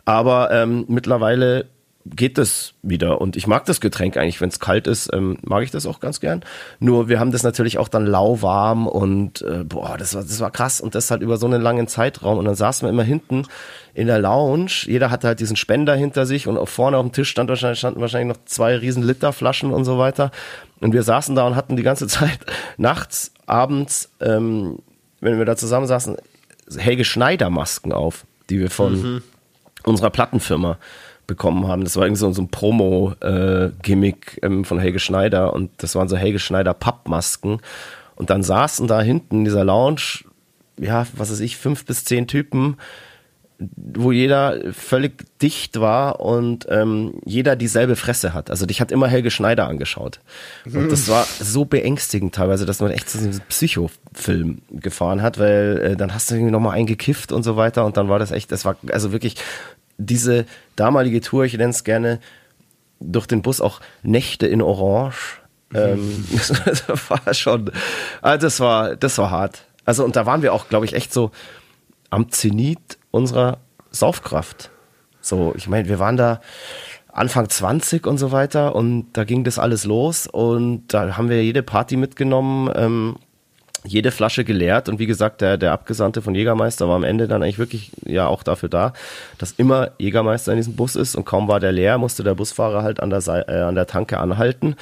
Aber ähm, mittlerweile geht das wieder. Und ich mag das Getränk eigentlich, wenn es kalt ist, ähm, mag ich das auch ganz gern. Nur wir haben das natürlich auch dann lauwarm und äh, boah, das war, das war krass. Und das halt über so einen langen Zeitraum. Und dann saßen wir immer hinten in der Lounge. Jeder hatte halt diesen Spender hinter sich und vorne auf dem Tisch stand wahrscheinlich, standen wahrscheinlich noch zwei riesen Literflaschen und so weiter. Und wir saßen da und hatten die ganze Zeit nachts, abends, ähm, wenn wir da zusammen saßen, Helge Schneider Masken auf, die wir von mhm. unserer Plattenfirma bekommen haben. Das war irgendwie so, so ein Promo-Gimmick äh, ähm, von Helge Schneider und das waren so Helge Schneider Pappmasken. Und dann saßen da hinten in dieser Lounge, ja, was weiß ich, fünf bis zehn Typen, wo jeder völlig dicht war und ähm, jeder dieselbe Fresse hat. Also dich hat immer Helge Schneider angeschaut. Und das war so beängstigend teilweise, dass man echt so einen Psychofilm gefahren hat, weil äh, dann hast du irgendwie nochmal eingekifft und so weiter und dann war das echt, das war also wirklich diese damalige Tour, ich nenne es gerne durch den Bus auch Nächte in Orange. Ähm, das war schon, also das war, das war hart. Also und da waren wir auch, glaube ich, echt so am Zenit unserer Saufkraft. So, ich meine, wir waren da Anfang 20 und so weiter und da ging das alles los und da haben wir jede Party mitgenommen. Ähm, jede Flasche geleert und wie gesagt, der, der Abgesandte von Jägermeister war am Ende dann eigentlich wirklich ja auch dafür da, dass immer Jägermeister in diesem Bus ist und kaum war der leer, musste der Busfahrer halt an der, äh, an der Tanke anhalten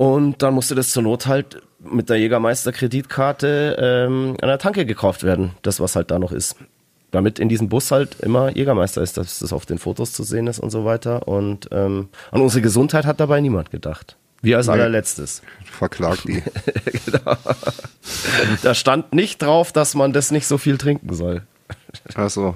und dann musste das zur Not halt mit der Jägermeister-Kreditkarte ähm, an der Tanke gekauft werden, das was halt da noch ist. Damit in diesem Bus halt immer Jägermeister ist, dass das auf den Fotos zu sehen ist und so weiter. Und ähm, an unsere Gesundheit hat dabei niemand gedacht. Wir als nee. allerletztes. Verklagt die. genau. Da stand nicht drauf, dass man das nicht so viel trinken soll. Achso,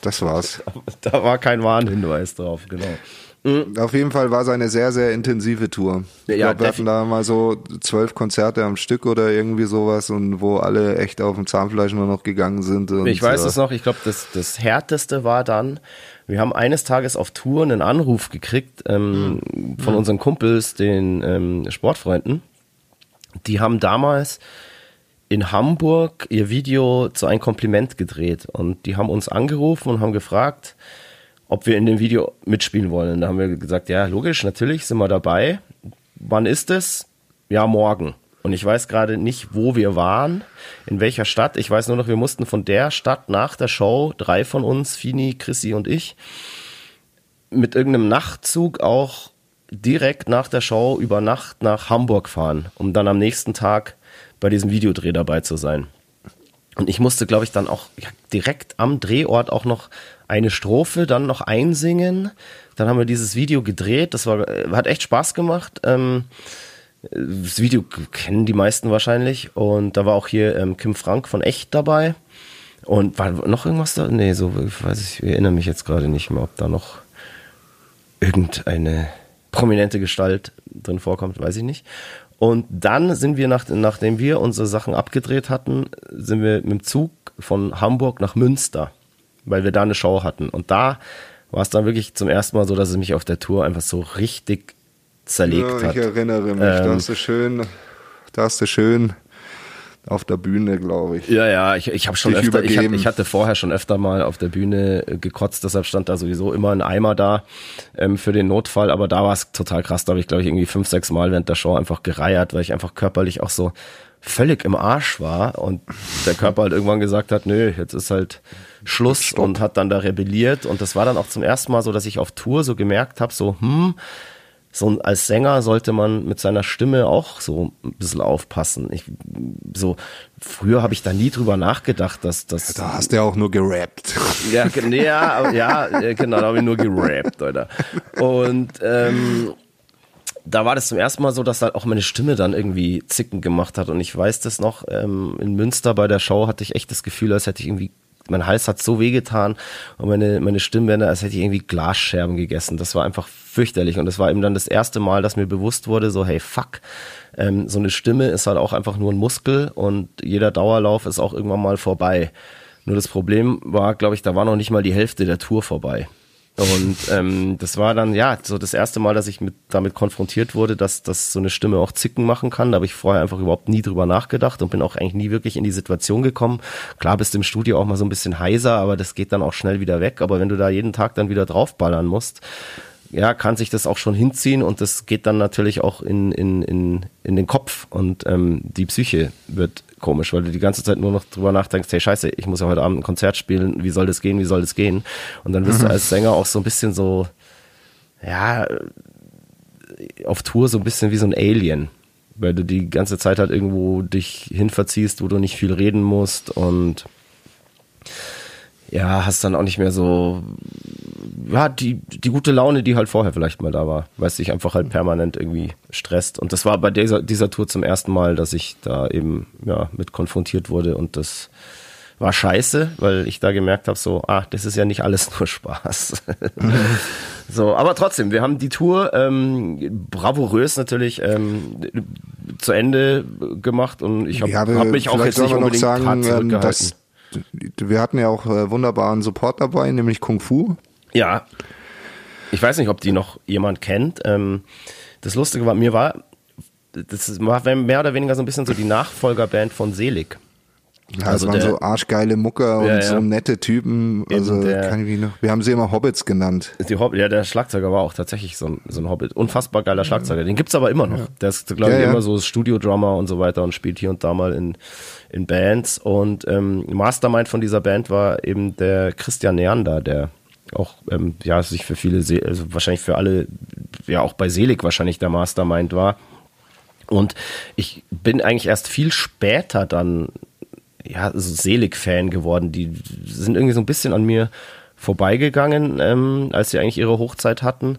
das war's. Da war kein Warnhinweis drauf, genau. Mhm. Auf jeden Fall war es eine sehr, sehr intensive Tour. Ich ja, glaube, wir hatten da mal so zwölf Konzerte am Stück oder irgendwie sowas und wo alle echt auf dem Zahnfleisch nur noch gegangen sind. Ich weiß äh, es noch, ich glaube, das, das Härteste war dann, wir haben eines Tages auf Tour einen Anruf gekriegt ähm, mhm. von unseren Kumpels, den ähm, Sportfreunden. Die haben damals in Hamburg ihr Video zu einem Kompliment gedreht und die haben uns angerufen und haben gefragt, ob wir in dem Video mitspielen wollen. Da haben wir gesagt, ja, logisch, natürlich sind wir dabei. Wann ist es? Ja, morgen. Und ich weiß gerade nicht, wo wir waren, in welcher Stadt. Ich weiß nur noch, wir mussten von der Stadt nach der Show, drei von uns, Fini, Chrissy und ich, mit irgendeinem Nachtzug auch direkt nach der Show über Nacht nach Hamburg fahren, um dann am nächsten Tag bei diesem Videodreh dabei zu sein. Und ich musste, glaube ich, dann auch ja, direkt am Drehort auch noch eine Strophe, dann noch einsingen. Dann haben wir dieses Video gedreht. Das war, äh, hat echt Spaß gemacht. Ähm, das Video kennen die meisten wahrscheinlich. Und da war auch hier ähm, Kim Frank von Echt dabei. Und war noch irgendwas da? Nee, so, ich weiß ich, erinnere mich jetzt gerade nicht mehr, ob da noch irgendeine prominente Gestalt drin vorkommt, weiß ich nicht. Und dann sind wir, nach, nachdem wir unsere Sachen abgedreht hatten, sind wir mit dem Zug von Hamburg nach Münster, weil wir da eine Show hatten. Und da war es dann wirklich zum ersten Mal so, dass es mich auf der Tour einfach so richtig zerlegt ja, ich hat. Ich erinnere mich, ähm, da hast du schön, da hast du schön auf der Bühne, glaube ich. Ja, ja, ich, ich habe schon öfter, ich, hab, ich, hatte vorher schon öfter mal auf der Bühne äh, gekotzt, deshalb stand da sowieso immer ein Eimer da ähm, für den Notfall, aber da war es total krass, da habe ich glaube ich irgendwie fünf, sechs Mal während der Show einfach gereiert, weil ich einfach körperlich auch so völlig im Arsch war und der Körper halt irgendwann gesagt hat, nö, jetzt ist halt Schluss Stopp. und hat dann da rebelliert und das war dann auch zum ersten Mal so, dass ich auf Tour so gemerkt habe, so, hm, so als Sänger sollte man mit seiner Stimme auch so ein bisschen aufpassen. Ich, so früher habe ich da nie drüber nachgedacht, dass das. Da hast du ja auch nur gerappt. Ja, ja, ja, genau, da habe ich nur gerappt, oder? Und ähm, da war das zum ersten Mal so, dass halt auch meine Stimme dann irgendwie zicken gemacht hat. Und ich weiß das noch, ähm, in Münster bei der Show hatte ich echt das Gefühl, als hätte ich irgendwie mein Hals hat so wehgetan und meine, meine Stimmbänder, als hätte ich irgendwie Glasscherben gegessen. Das war einfach fürchterlich und das war eben dann das erste Mal, dass mir bewusst wurde, so hey, fuck, ähm, so eine Stimme ist halt auch einfach nur ein Muskel und jeder Dauerlauf ist auch irgendwann mal vorbei. Nur das Problem war, glaube ich, da war noch nicht mal die Hälfte der Tour vorbei. Und ähm, das war dann ja so das erste Mal, dass ich mit, damit konfrontiert wurde, dass, dass so eine Stimme auch Zicken machen kann. Da habe ich vorher einfach überhaupt nie drüber nachgedacht und bin auch eigentlich nie wirklich in die Situation gekommen. Klar bist du im Studio auch mal so ein bisschen heiser, aber das geht dann auch schnell wieder weg. Aber wenn du da jeden Tag dann wieder draufballern musst, ja, kann sich das auch schon hinziehen und das geht dann natürlich auch in, in, in, in den Kopf und ähm, die Psyche wird komisch, weil du die ganze Zeit nur noch drüber nachdenkst, hey scheiße, ich muss ja heute Abend ein Konzert spielen, wie soll das gehen, wie soll das gehen? Und dann wirst mhm. du als Sänger auch so ein bisschen so, ja, auf Tour so ein bisschen wie so ein Alien, weil du die ganze Zeit halt irgendwo dich hinverziehst, wo du nicht viel reden musst und ja, hast dann auch nicht mehr so, ja, die, die gute Laune, die halt vorher vielleicht mal da war, weil es sich einfach halt permanent irgendwie stresst. Und das war bei dieser, dieser Tour zum ersten Mal, dass ich da eben, ja, mit konfrontiert wurde und das war scheiße, weil ich da gemerkt habe, so, ah, das ist ja nicht alles nur Spaß. so, aber trotzdem, wir haben die Tour ähm, bravourös natürlich ähm, zu Ende gemacht und ich habe hab mich auch jetzt nicht unbedingt sagen, hart ähm, zurückgehalten wir hatten ja auch äh, wunderbaren Support dabei, nämlich Kung Fu. Ja. Ich weiß nicht, ob die noch jemand kennt. Ähm, das Lustige war, mir war, das war mehr oder weniger so ein bisschen so die Nachfolgerband von Selig. Ja, also das waren der, so arschgeile Mucker und ja, ja. so nette Typen. Also der, kann ich noch, wir haben sie immer Hobbits genannt. Die Hob ja, der Schlagzeuger war auch tatsächlich so ein, so ein Hobbit. Unfassbar geiler Schlagzeuger. Den gibt's aber immer noch. Der ist, glaube ich, immer so Studio-Drummer und so weiter und spielt hier und da mal in, in Bands. Und ähm, Mastermind von dieser Band war eben der Christian Neander, der auch ähm, ja sich für viele, also wahrscheinlich für alle, ja auch bei Selig wahrscheinlich der Mastermind war. Und ich bin eigentlich erst viel später dann ja, so Selig-Fan geworden. Die sind irgendwie so ein bisschen an mir vorbeigegangen, ähm, als sie eigentlich ihre Hochzeit hatten.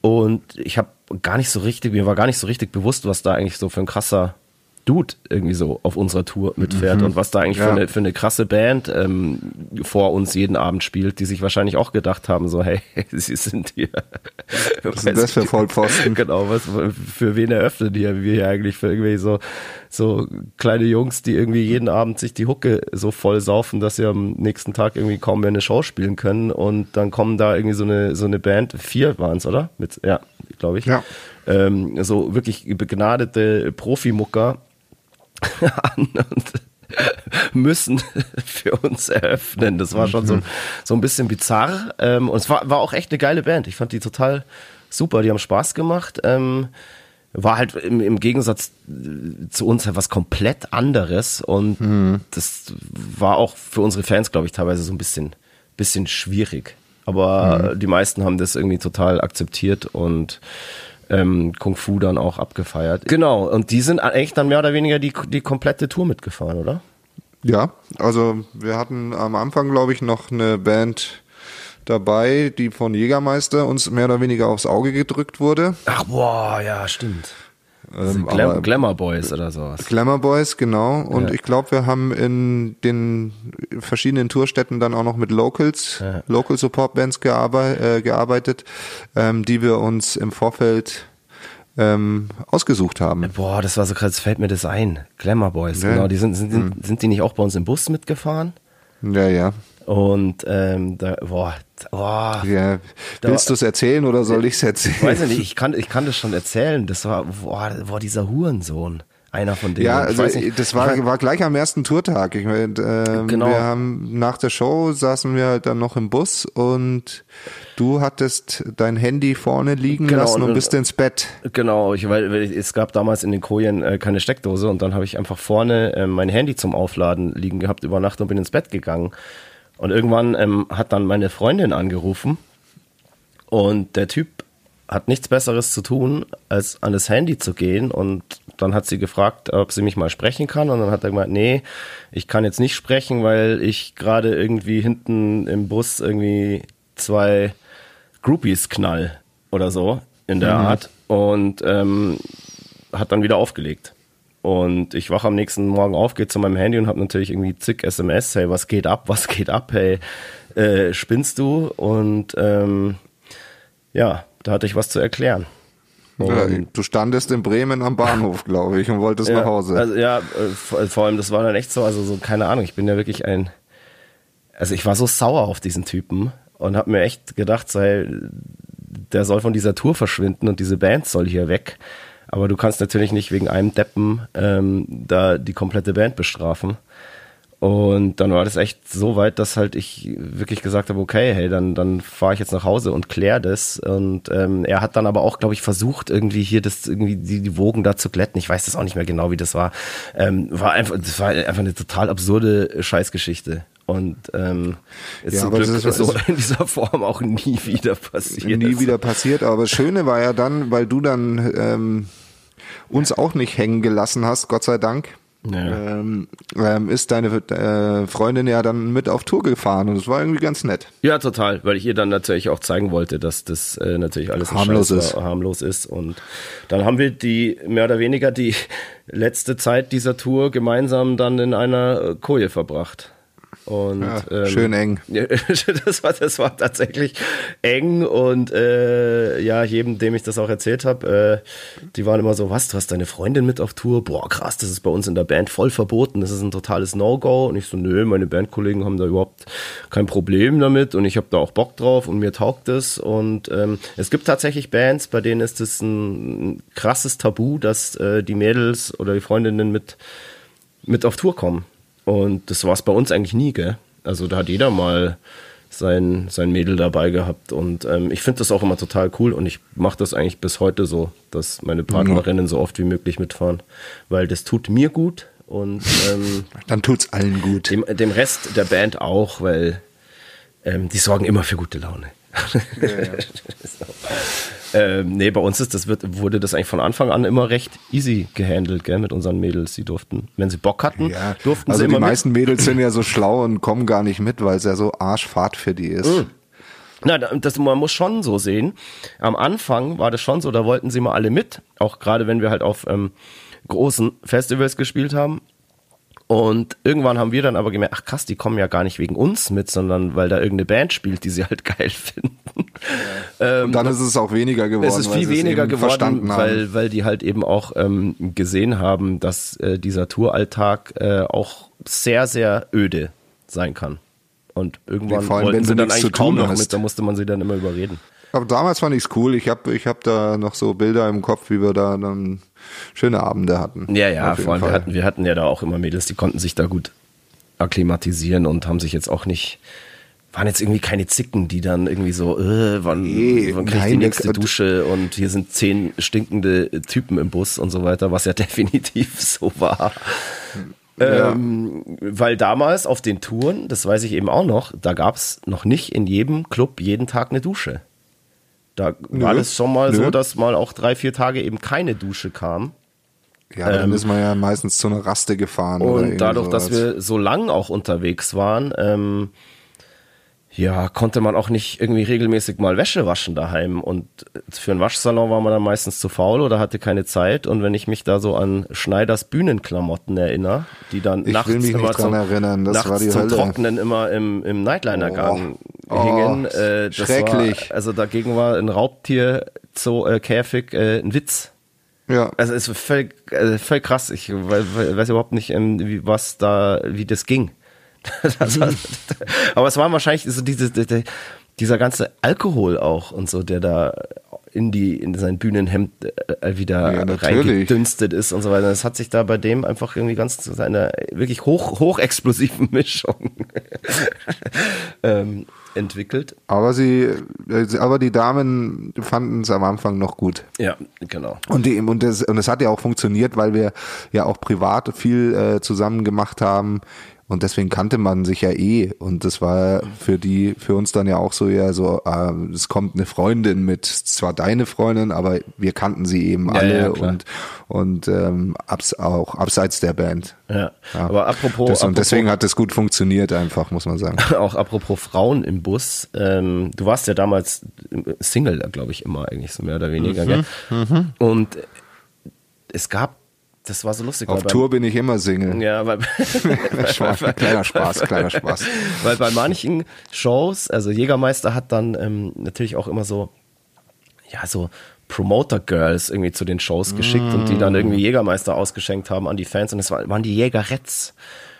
Und ich habe gar nicht so richtig, mir war gar nicht so richtig bewusst, was da eigentlich so für ein krasser Dude irgendwie so auf unserer Tour mitfährt mhm. und was da eigentlich ja. für, eine, für eine krasse Band ähm, vor uns jeden Abend spielt, die sich wahrscheinlich auch gedacht haben, so hey, sie sind hier. Was sind das für Vollpfosten? genau, was für wen eröffnen hier wir hier eigentlich für irgendwie so so kleine Jungs, die irgendwie jeden Abend sich die Hucke so voll saufen, dass sie am nächsten Tag irgendwie kaum mehr eine Show spielen können und dann kommen da irgendwie so eine so eine Band, vier waren es, oder? Mit ja, glaube ich. Ja. Ähm, so wirklich begnadete Profimucker an und müssen für uns eröffnen. Das war schon so, mhm. so ein bisschen bizarr. Ähm, und es war, war auch echt eine geile Band. Ich fand die total super. Die haben Spaß gemacht. Ähm, war halt im, im Gegensatz zu uns halt was komplett anderes. Und mhm. das war auch für unsere Fans, glaube ich, teilweise so ein bisschen, bisschen schwierig. Aber mhm. die meisten haben das irgendwie total akzeptiert und ähm, Kung Fu dann auch abgefeiert. Genau, und die sind eigentlich dann mehr oder weniger die, die komplette Tour mitgefahren, oder? Ja, also wir hatten am Anfang, glaube ich, noch eine Band dabei, die von Jägermeister uns mehr oder weniger aufs Auge gedrückt wurde. Ach boah, ja, stimmt. Ähm, Glam Glamour Boys oder sowas. Glamour Boys, genau. Und ja. ich glaube, wir haben in den verschiedenen Tourstätten dann auch noch mit Locals, ja. Local Support Bands gearbeit, äh, gearbeitet, ähm, die wir uns im Vorfeld ähm, ausgesucht haben. Boah, das war so krass, fällt mir das ein. Glamour Boys, ja. genau. Die sind, sind, sind, sind die nicht auch bei uns im Bus mitgefahren? Ja, ja. Und ähm, da, boah, boah. Ja, willst du es erzählen oder soll ich es erzählen? Ich weiß nicht, ich kann, ich kann das schon erzählen. Das war, boah, boah dieser Hurensohn. Einer von denen. Ja, also das war, war gleich am ersten Tourtag. Ich meine, äh, genau. wir haben nach der Show saßen wir dann noch im Bus und du hattest dein Handy vorne liegen genau, lassen und, und bist ins Bett. Genau, ich, weil, weil es gab damals in den Kojen äh, keine Steckdose und dann habe ich einfach vorne äh, mein Handy zum Aufladen liegen gehabt über Nacht und bin ins Bett gegangen. Und irgendwann ähm, hat dann meine Freundin angerufen und der Typ hat nichts Besseres zu tun, als an das Handy zu gehen. Und dann hat sie gefragt, ob sie mich mal sprechen kann. Und dann hat er gemeint, nee, ich kann jetzt nicht sprechen, weil ich gerade irgendwie hinten im Bus irgendwie zwei Groupies knall oder so in der mhm. Art. Und ähm, hat dann wieder aufgelegt. Und ich wache am nächsten Morgen auf, gehe zu meinem Handy und habe natürlich irgendwie zig SMS, hey, was geht ab, was geht ab, hey, äh, spinnst du? Und ähm, ja, da hatte ich was zu erklären. Ja, du standest in Bremen am Bahnhof, glaube ich, und wolltest ja, nach Hause. Also, ja, äh, vor, vor allem, das war dann echt so, also so, keine Ahnung, ich bin ja wirklich ein, also ich war so sauer auf diesen Typen und habe mir echt gedacht, sei, der soll von dieser Tour verschwinden und diese Band soll hier weg. Aber du kannst natürlich nicht wegen einem Deppen ähm, da die komplette Band bestrafen. Und dann war das echt so weit, dass halt ich wirklich gesagt habe, okay, hey, dann, dann fahre ich jetzt nach Hause und klär das. Und ähm, er hat dann aber auch, glaube ich, versucht, irgendwie hier das, irgendwie die, die Wogen da zu glätten. Ich weiß das auch nicht mehr genau, wie das war. Ähm, war einfach, das war einfach eine total absurde Scheißgeschichte. Und ähm, ist Ja, zum Glück ist- so in dieser Form auch nie wieder passiert. nie wieder passiert. Aber das Schöne war ja dann, weil du dann ähm, uns auch nicht hängen gelassen hast, Gott sei Dank, Ja. ähm, ähm, ist deine äh, Freundin ja dann mit auf Tour gefahren und es war irgendwie ganz nett. Ja, total, weil ich ihr dann natürlich auch zeigen wollte, dass das äh, natürlich alles Harmlos ist. harmlos ist. Und dann haben wir die mehr oder weniger die letzte Zeit dieser Tour gemeinsam dann in einer äh, Koje verbracht. Und Ja, ähm, schön eng. Das war, das war tatsächlich eng und äh, ja, jedem, dem ich das auch erzählt habe, äh, die waren immer so, was, du hast deine Freundin mit auf Tour? Boah, krass, das ist bei uns in der Band voll verboten, das ist ein totales No-Go. Und ich so, nö, meine Bandkollegen haben da überhaupt kein Problem damit und ich habe da auch Bock drauf und mir taugt es. Und ähm, es gibt tatsächlich Bands, bei denen ist es ein krasses Tabu, dass äh, die Mädels oder die Freundinnen mit, mit auf Tour kommen. Und das war es bei uns eigentlich nie, gell? Also da hat jeder mal sein, sein Mädel dabei gehabt. Und ähm, ich finde das auch immer total cool und ich mache das eigentlich bis heute so, dass meine Partnerinnen so oft wie möglich mitfahren. Weil das tut mir gut und ähm, Dann tut's allen gut. dem, dem Rest der Band auch, weil ähm, die sorgen immer für gute Laune. so. ähm, nee, bei uns ist das wird, wurde das eigentlich von Anfang an immer recht easy gehandelt, gell, mit unseren Mädels. Die durften, wenn sie Bock hatten, Ja, durften also sie die immer mit. meisten Mädels sind ja so schlau und kommen gar nicht mit, weil es ja so arschfahrt für die ist. Mhm. Na, das, man muss schon so sehen. Am Anfang war das schon so, da wollten sie mal alle mit. Auch gerade wenn wir halt auf ähm, großen Festivals gespielt haben. Und irgendwann haben wir dann aber gemerkt, ach krass, die kommen ja gar nicht wegen uns mit, sondern weil da irgendeine Band spielt, die sie halt geil finden. Ähm, Und dann ist es auch weniger geworden. es ist viel weniger geworden, weil, weil die halt eben auch ähm, gesehen haben, dass äh, dieser Touralltag äh, auch sehr, sehr öde sein kann. Und irgendwann Ja, vor allem, wenn wollten sie dann nichts eigentlich zu kaum tun noch hast. mit, da musste man sie dann immer überreden. Aber damals fand ich's cool. Ich habe ich hab da noch so Bilder im Kopf, wie wir da dann schöne Abende hatten. Ja, ja, vor allem, wir hatten, wir hatten ja da auch immer Mädels, die konnten sich da gut akklimatisieren und haben sich jetzt auch nicht, waren jetzt irgendwie keine Zicken, die dann irgendwie so, äh, wann, Nee, wann krieg ich die nächste Dusche und hier sind zehn stinkende Typen im Bus und so weiter, was ja definitiv so war. Ja. Ähm, weil damals auf den Touren, das weiß ich eben auch noch, da gab es noch nicht in jedem Club jeden Tag eine Dusche. Da war Nö, das schon mal so, nö. dass mal auch drei, vier Tage eben keine Dusche kam. Ja, aber dann ist man ja meistens zu einer Raste gefahren. Ähm, Und dadurch, dass sowas. wir so lang auch unterwegs waren, ähm, ja, konnte man auch nicht irgendwie regelmäßig mal Wäsche waschen daheim. Und für einen Waschsalon war man dann meistens zu faul oder hatte keine Zeit. Und wenn ich mich da so an Schneiders Bühnenklamotten erinnere, die dann Ich nachts immer zum, erinnern, das nachts war die zum. Trocknen immer im, im Nightliner-Gang Oh. hingen. Oh, äh, das schrecklich. War, also dagegen war ein Raubtier so äh, Käfig äh, ein Witz. Ja, Also es ist völlig, äh, völlig krass. Ich weiß, weiß überhaupt nicht, ähm, wie, was da, wie das ging. War, aber es war wahrscheinlich so diese, diese, dieser ganze Alkohol auch und so, der da in die in sein Bühnenhemd äh, wieder Ja, reingedünstet ist und so weiter. Das hat sich da bei dem einfach irgendwie ganz zu seiner wirklich hoch hochexplosiven Mischung ähm, entwickelt. aber sie, aber die Damen fanden es am Anfang noch gut. Ja, genau. Und, die, und, das, und das hat ja auch funktioniert, weil wir ja auch privat viel äh, zusammen gemacht haben. Und deswegen kannte man sich ja eh. Und das war für die, für uns dann ja auch so, ja, so, äh, es kommt eine Freundin mit, zwar deine Freundin, aber wir kannten sie eben Ja, alle ja, und, und ähm, abs, auch abseits der Band. Ja. Aber apropos, Das, und apropos deswegen hat es gut funktioniert, einfach, muss man sagen. auch apropos Frauen im Bus, ähm, du warst ja damals Single, glaube ich, immer eigentlich so mehr oder weniger, gell? Und es gab das war so lustig. Auf weil Tour bin ich immer Single. Ja, weil, kleiner Spaß, kleiner Spaß. weil bei manchen Shows, also Jägermeister hat dann ähm, natürlich auch immer so, ja, so Promoter-Girls irgendwie zu den Shows geschickt und die dann irgendwie Jägermeister ausgeschenkt haben an die Fans und es waren die Jägeretts.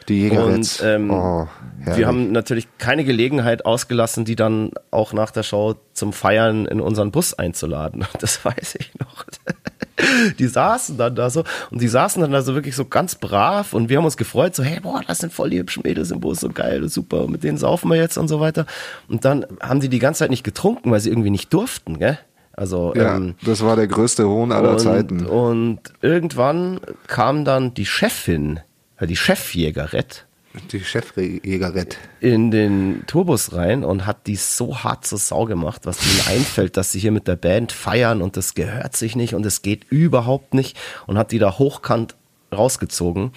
Die Jägeretts. Und ähm, oh, wir haben natürlich keine Gelegenheit ausgelassen, die dann auch nach der Show zum Feiern in unseren Bus einzuladen. Das weiß ich noch. Die saßen dann da so und die saßen dann da so wirklich so ganz brav und wir haben uns gefreut, so, hey, boah, das sind voll die hübschen Mädels im Bus, so geil, super, mit denen saufen wir jetzt und so weiter. Und dann haben die die ganze Zeit nicht getrunken, weil sie irgendwie nicht durften, gell? Also, ja, ähm, das war der größte Hohn aller und, Zeiten. Und irgendwann kam dann die Chefin, äh, die Chefjägerett, Die Chefjägerett. in den Tourbus rein und hat die so hart zur Sau gemacht, was ihnen einfällt, dass sie hier mit der Band feiern und das gehört sich nicht und es geht überhaupt nicht und hat die da hochkant rausgezogen.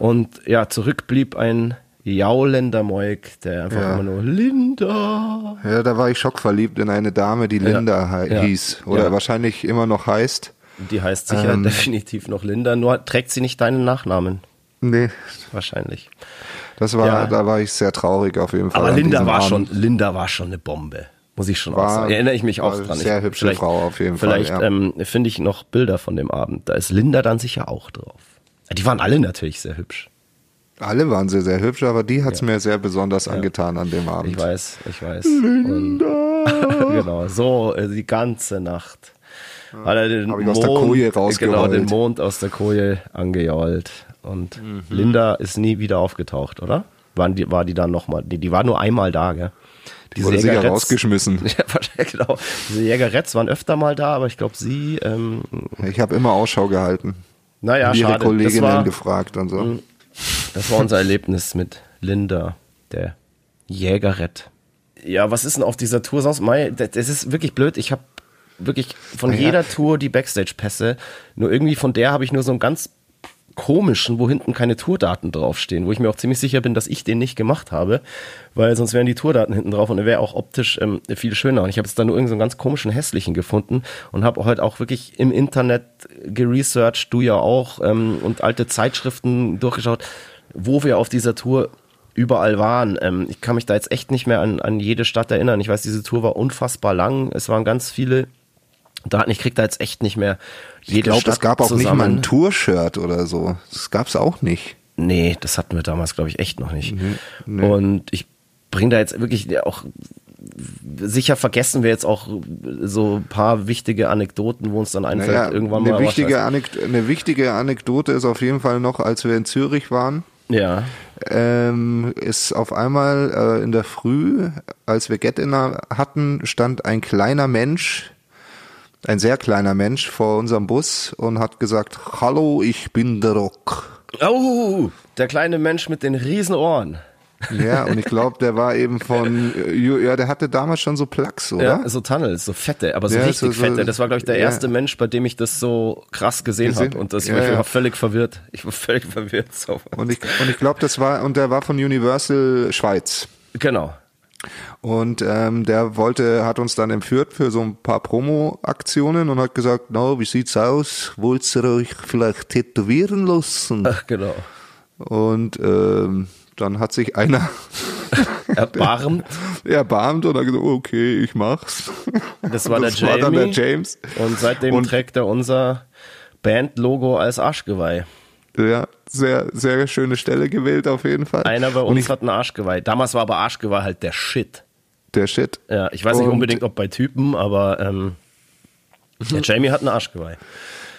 Und ja, zurück blieb ein jaulender Moik, der einfach Ja. immer nur Linda. Ja, da war ich schockverliebt in eine Dame, die Linda Ja. hieß. Oder Ja. wahrscheinlich immer noch heißt. Die heißt sicher Ähm. definitiv noch Linda, nur trägt sie nicht deinen Nachnamen. Nee, Wahrscheinlich. das war, Ja. da war ich sehr traurig auf jeden Fall. Aber Linda war Abend. schon, Linda war schon eine Bombe. Muss ich schon War- auch sagen. Erinnere ich mich auch dran. sehr ich, hübsche vielleicht- Frau auf jeden Fall, Vielleicht ja. ähm, finde ich noch Bilder von dem Abend. Da ist Linda dann sicher auch drauf. Die waren alle natürlich sehr hübsch. Alle waren sehr, sehr hübsch, aber die hat's mir sehr besonders angetan an dem Abend. Ich weiß, ich weiß. Linda. Und, genau, so äh, die ganze Nacht. Hat er den ich aus der Koje rausgeheult. Genau, den Mond aus der Koje angejault. Und Mhm. Linda ist nie wieder aufgetaucht, oder? Waren die, war die dann nochmal, die, die war nur einmal da, gell? Diese Wurde sicher Jägeretts- rausgeschmissen. Ja, wahrscheinlich, genau. Diese Jägeretts waren öfter mal da, aber ich glaube, sie, ähm, Ich habe immer Ausschau gehalten. naja, ihre schade. Das Kolleginnen war, gefragt und so. das war unser Erlebnis mit Linda, der Jägerett. Ja, was ist denn auf dieser Tour sonst? Das das ist wirklich blöd. Ich habe wirklich von Ja. jeder Tour die Backstage-Pässe. Nur irgendwie von der habe ich nur so einen ganz komischen, wo hinten keine Tourdaten draufstehen, wo ich mir auch ziemlich sicher bin, dass ich den nicht gemacht habe, weil sonst wären die Tourdaten hinten drauf und er wäre auch optisch ähm, viel schöner. Und ich habe jetzt da nur irgendeinen so ganz komischen hässlichen gefunden und habe heute auch wirklich im Internet geresearched, du ja auch, ähm, und alte Zeitschriften durchgeschaut, wo wir auf dieser Tour überall waren. Ähm, ich kann mich da jetzt echt nicht mehr an, an jede Stadt erinnern. Ich weiß, diese Tour war unfassbar lang. Es waren ganz viele Daten. Ich krieg da jetzt echt nicht mehr jede Ich glaube, es gab auch nicht mal zusammen. ein Tour-Shirt oder so. Das gab's auch nicht. Nee, das hatten wir damals, glaube ich, echt noch nicht. nee. Und ich bringe da jetzt wirklich auch sicher vergessen wir jetzt auch so ein paar wichtige Anekdoten, wo uns dann einfällt, Naja, irgendwann eine, mal. aber wichtige. Anek eine wichtige Anekdote ist auf jeden Fall noch, als wir in Zürich waren, Ja. ähm, ist auf einmal äh, in der Früh, als wir Get-In hatten, stand ein kleiner Mensch, ein sehr kleiner Mensch vor unserem Bus und hat gesagt, hallo, ich bin der Rock. Oh, der kleine Mensch mit den riesen Ohren. Ja, und ich glaube, der war eben von, äh, ja, der hatte damals schon so Plugs, oder? Ja, so Tunnels, so fette, aber so Ja, richtig so- so- fette. Das war, glaube ich, der ja. erste Mensch, bei dem ich das so krass gesehen habe. Und das, Ja, ich war völlig verwirrt. Ich war völlig verwirrt. So. Und ich, und ich glaube, das war, und der war von Universal Schweiz. Genau. Und ähm, der wollte, hat uns dann entführt für so ein paar Promo-Aktionen und hat gesagt, na, wie sieht's aus? Wollt ihr euch vielleicht tätowieren lassen? Ach, genau. Und ähm, dann hat sich einer Erbarmt. erbarmt und hat gesagt, okay, ich mach's. Das war der das war dann der Jamie. James. Und seitdem Und- trägt er unser Band-Logo als Arschgeweih. Ja, sehr, sehr schöne Stelle gewählt auf jeden Fall. Einer bei uns ich, hat ein Arschgeweih. Damals war aber Arschgeweih halt der Shit. der Shit. Ja, ich weiß nicht Und- unbedingt, ob bei Typen, aber ähm, der Jamie hat ein Arschgeweih.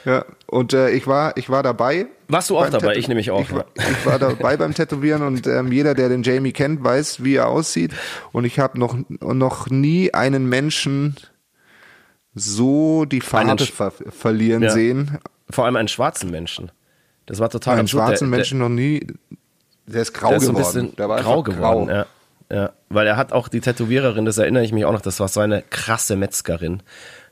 Ja, und äh, ich war, ich war dabei. Warst du auch dabei? Tätow- Ich nämlich auch, Ich war, ich war dabei beim Tätowieren und ähm, jeder, der den Jamie kennt, weiß, wie er aussieht. Und ich habe noch noch nie einen Menschen so die Farbe Einen ver verlieren Ja. sehen. Vor allem einen schwarzen Menschen. Das war total Einen absurd. schwarzen der, Menschen noch nie. Der ist grau der, ist so ein geworden. bisschen grau geworden. grau. Ja. ja, weil er hat auch die Tätowiererin, das erinnere ich mich auch noch, das war so eine krasse Metzgerin.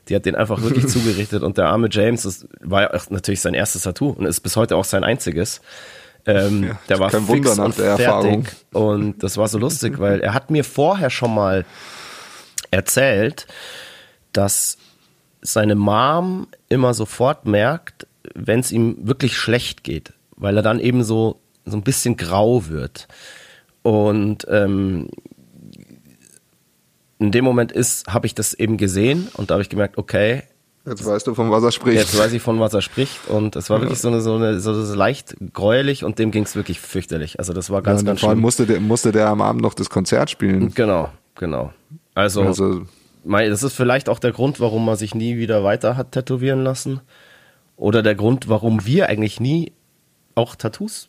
Die hat den einfach wirklich zugerichtet und der arme James, das war ja natürlich sein erstes Tattoo und ist bis heute auch sein einziges. Ähm, Ja, der war kein fix Wunder nach und der fertig. Erfahrung. Und das war so lustig, weil er hat mir vorher schon mal erzählt, dass seine Mom immer sofort merkt, wenn es ihm wirklich schlecht geht, weil er dann eben so, so ein bisschen grau wird. Und ähm, in dem Moment ist, habe ich das eben gesehen und da habe ich gemerkt, okay, Jetzt weißt du, von was er spricht. Jetzt weiß ich, von was er spricht. Und es war wirklich so eine, so eine, so leicht gräulich und dem ging es wirklich fürchterlich. Also das war ganz, ja, ganz vor allem schlimm. musste der, musste der am Abend noch das Konzert spielen. Genau, genau. Also, Also, das ist vielleicht auch der Grund, warum man sich nie wieder weiter hat tätowieren lassen. Oder der Grund, warum wir eigentlich nie auch Tattoos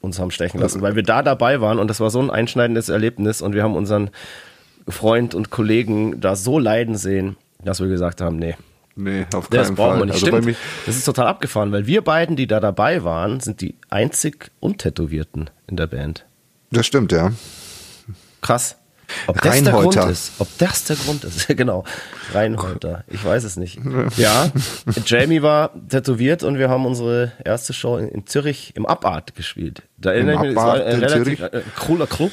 uns haben stechen lassen, weil wir da dabei waren und das war so ein einschneidendes Erlebnis und wir haben unseren Freund und Kollegen da so leiden sehen, dass wir gesagt haben, nee, nee, auf keinen das brauchen Fall. wir nicht. Also Stimmt. das ist total abgefahren, weil wir beiden, die da dabei waren, sind die einzig Untätowierten in der Band. das stimmt, ja. Krass. Ob das der Grund ist. Ob das der Grund ist. genau. Reinholter. Ich weiß es nicht. Ja. Jamie war tätowiert und wir haben unsere erste Show in, in Zürich im Abart gespielt. Da erinnere ich mich, es war ein in relativ Zürich? äh, cooler Club.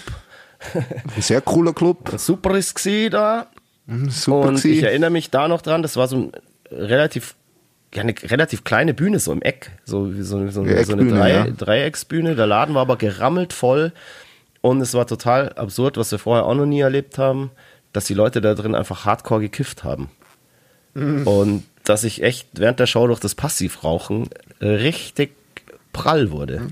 Ein sehr cooler Club. Super ist gewesen da. Super und ich erinnere mich da noch dran, das war so ein relativ, ja, eine relativ kleine Bühne, so im Eck. So, wie so, so, so eine Drei, ja. Dreiecksbühne. Der Laden war aber gerammelt voll. Und es war total absurd, was wir vorher auch noch nie erlebt haben, dass die Leute da drin einfach hardcore gekifft haben. Mhm. Und dass ich echt während der Show durch das Passivrauchen richtig prall wurde.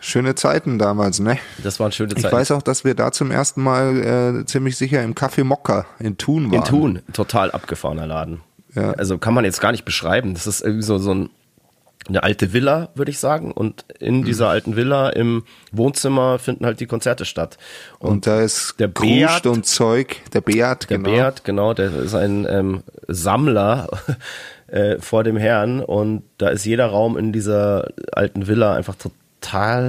Schöne Zeiten damals, ne? Das waren schöne Ich Zeiten. weiß auch, dass wir da zum ersten Mal äh, ziemlich sicher im Café Mokka in Thun waren. In Thun, total abgefahrener Laden. Ja. Also kann man jetzt gar nicht beschreiben. Das ist irgendwie so, so ein, eine alte Villa, würde ich sagen. Und in dieser alten Villa im Wohnzimmer finden halt die Konzerte statt. Und da ist der Beat- und Zeug, der Beat, Der genau. Beat, genau, der ist ein ähm, Sammler äh, vor dem Herrn und da ist jeder Raum in dieser alten Villa einfach total,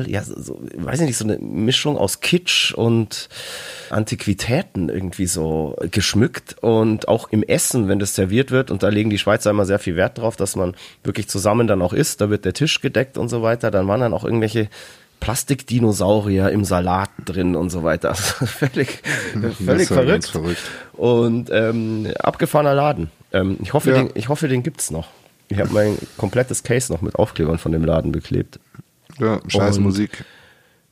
ja, so, weiß ich nicht, so eine Mischung aus Kitsch und Antiquitäten irgendwie so geschmückt und auch im Essen, wenn das serviert wird und da legen die Schweizer immer sehr viel Wert drauf, dass man wirklich zusammen dann auch isst, da wird der Tisch gedeckt und so weiter, dann waren dann auch irgendwelche Plastikdinosaurier im Salat drin und so weiter. Also völlig, völlig war ganz verrückt. verrückt. Und ähm, abgefahrener Laden. Ähm, ich, hoffe, Ja. den, ich hoffe, den gibt's noch. Ich habe mein komplettes Case noch mit Aufklebern von dem Laden beklebt. Ja, scheiß Und- Musik.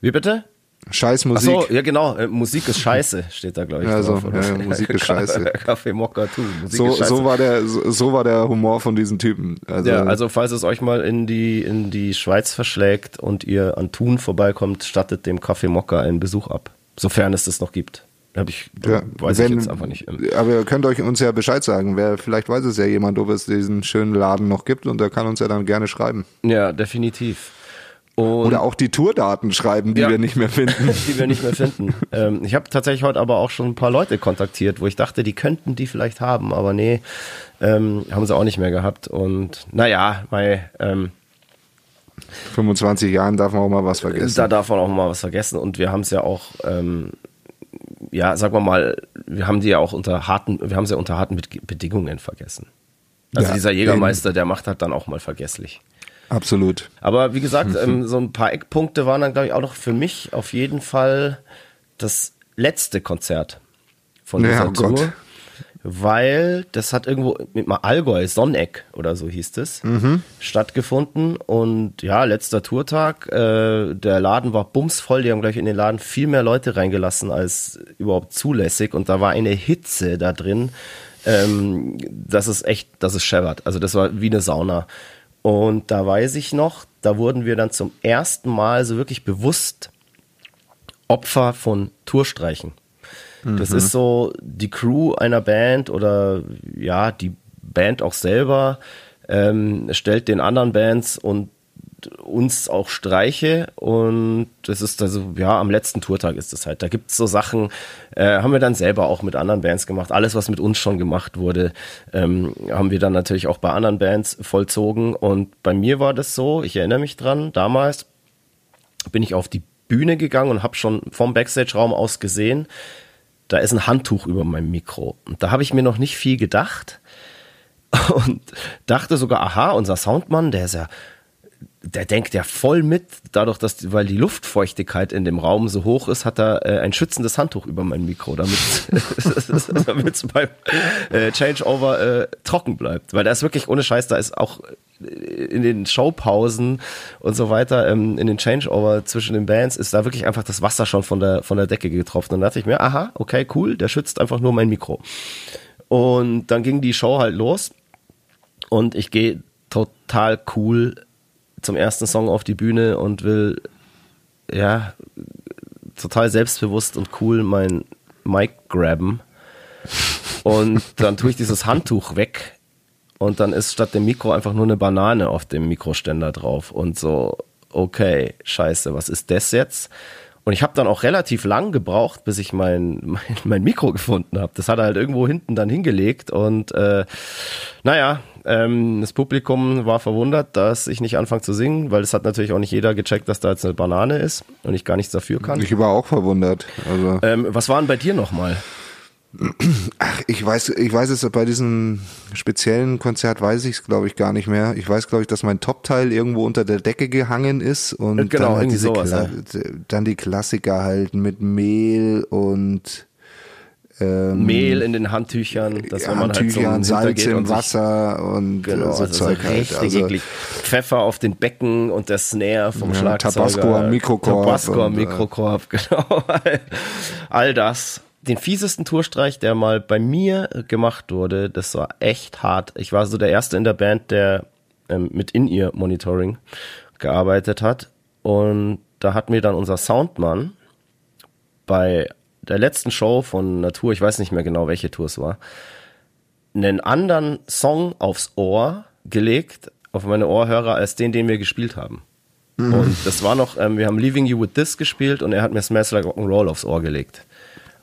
Wie bitte? Scheiß Ach Musik. so, ja genau. Äh, Musik ist scheiße, steht da, glaube ich. Ja, so, drauf, ja, Musik ist scheiße. Kaffee Mokka tu. Musik So, ist scheiße. so, war der, so, so war der Humor von diesen Typen. Also, ja, also falls es euch mal in die, in die Schweiz verschlägt und ihr an Thun vorbeikommt, stattet dem Kaffee Mokka einen Besuch ab. Sofern es das noch gibt. Hab ich, ja, weiß wenn- ich jetzt einfach nicht. Ähm, Aber ihr könnt euch uns ja Bescheid sagen. Wer, vielleicht weiß es ja jemand, ob es diesen schönen Laden noch gibt und der kann uns ja dann gerne schreiben. Ja, definitiv. Und Oder auch die Tourdaten schreiben, die Ja. wir nicht mehr finden. die wir nicht mehr finden. ähm, ich habe tatsächlich heute aber auch schon ein paar Leute kontaktiert, wo ich dachte, die könnten die vielleicht haben, aber nee, ähm, haben sie auch nicht mehr gehabt. Und naja, weil, ähm, 25 Jahren darf man auch mal was vergessen. da darf man auch mal was vergessen. Und wir haben es ja auch, ähm, ja, sagen wir mal, wir haben die ja auch unter harten, wir haben sie ja unter harten Bed- Bedingungen vergessen. Also Ja, dieser Jägermeister, der macht halt dann auch mal vergesslich. Absolut. Aber wie gesagt, ähm, so ein paar Eckpunkte waren dann, glaube ich, auch noch für mich auf jeden Fall das letzte Konzert von Ja, dieser oh Gott. Tour. Weil das hat irgendwo mit mal Allgäu, Sonneck oder so hieß es, stattgefunden. Und ja, letzter Tourtag, äh, der Laden war bumsvoll, die haben gleich in den Laden viel mehr Leute reingelassen als überhaupt zulässig. Und da war eine Hitze da drin. Ähm, das ist echt, das ist scheppert. Also das war wie eine Sauna. Und da weiß ich noch, da wurden wir dann zum ersten Mal so wirklich bewusst Opfer von Tourstreichen. Das ist so die Crew einer Band oder ja, die Band auch selber ähm, stellt den anderen Bands und uns auch Streiche und das ist also, ja, am letzten Tourtag ist es halt. Da gibt's so Sachen, äh, haben wir dann selber auch mit anderen Bands gemacht. Alles, was mit uns schon gemacht wurde, ähm, haben wir dann natürlich auch bei anderen Bands vollzogen. Und bei mir war das so, ich erinnere mich dran, damals bin ich auf die Bühne gegangen und habe schon vom Backstage-Raum aus gesehen, da ist ein Handtuch über meinem Mikro. Und da habe ich mir noch nicht viel gedacht und dachte sogar, aha, unser Soundmann, der ist ja, der denkt ja voll mit, dadurch, dass, weil die Luftfeuchtigkeit in dem Raum so hoch ist, hat er äh, ein schützendes Handtuch über mein Mikro, damit es beim äh, Changeover äh, trocken bleibt. Weil da ist wirklich ohne Scheiß, da ist auch in den Showpausen und so weiter, ähm, in den Changeover zwischen den Bands, ist da wirklich einfach das Wasser schon von der, von der Decke getroffen. Und da dachte ich mir, aha, okay, cool, der schützt einfach nur mein Mikro. Und dann ging die Show halt los und ich gehe total cool zum ersten Song auf die Bühne und will, ja, total selbstbewusst und cool mein Mic graben. Und dann tue ich dieses Handtuch weg und dann ist statt dem Mikro einfach nur eine Banane auf dem Mikroständer drauf und so, okay, scheiße, was ist das jetzt? Und ich habe dann auch relativ lang gebraucht, bis ich mein, mein, mein Mikro gefunden habe. Das hat er halt irgendwo hinten dann hingelegt und äh, naja, ähm, das Publikum war verwundert, dass ich nicht anfange zu singen, weil es hat natürlich auch nicht jeder gecheckt, dass da jetzt eine Banane ist und ich gar nichts dafür kann. Ich war auch verwundert. Also Ähm, was war denn bei dir nochmal? Ach, ich weiß, ich weiß es bei diesem speziellen Konzert weiß ich es glaube ich gar nicht mehr. Ich weiß glaube ich, dass mein Topteil irgendwo unter der Decke gehangen ist und Äh, genau, dann halt diese sowas, Kla dann die Klassiker halt mit Mehl und ähm, Mehl in den Handtüchern, dass wenn man halt zum Salz im Wasser und Genau, äh, so also so Zeug halt. Also, eklig. Pfeffer auf den Becken und der Snare vom Ja, Schlagzeuger. Tabasco am Mikrokorb Tabasco am äh, Mikrokorb, genau. All das. Den fiesesten Tourstreich, der mal bei mir gemacht wurde, das war echt hart. Ich war so der Erste in der Band, der ähm, mit In-Ear-Monitoring gearbeitet hat. Und da hat mir dann unser Soundmann bei der letzten Show von Natur, ich weiß nicht mehr genau, welche Tour es war, einen anderen Song aufs Ohr gelegt, auf meine Ohrhörer, als den, den wir gespielt haben. Und das war noch, ähm, wir haben Leaving You With This gespielt und er hat mir Smash Like Rock'n'Roll aufs Ohr gelegt.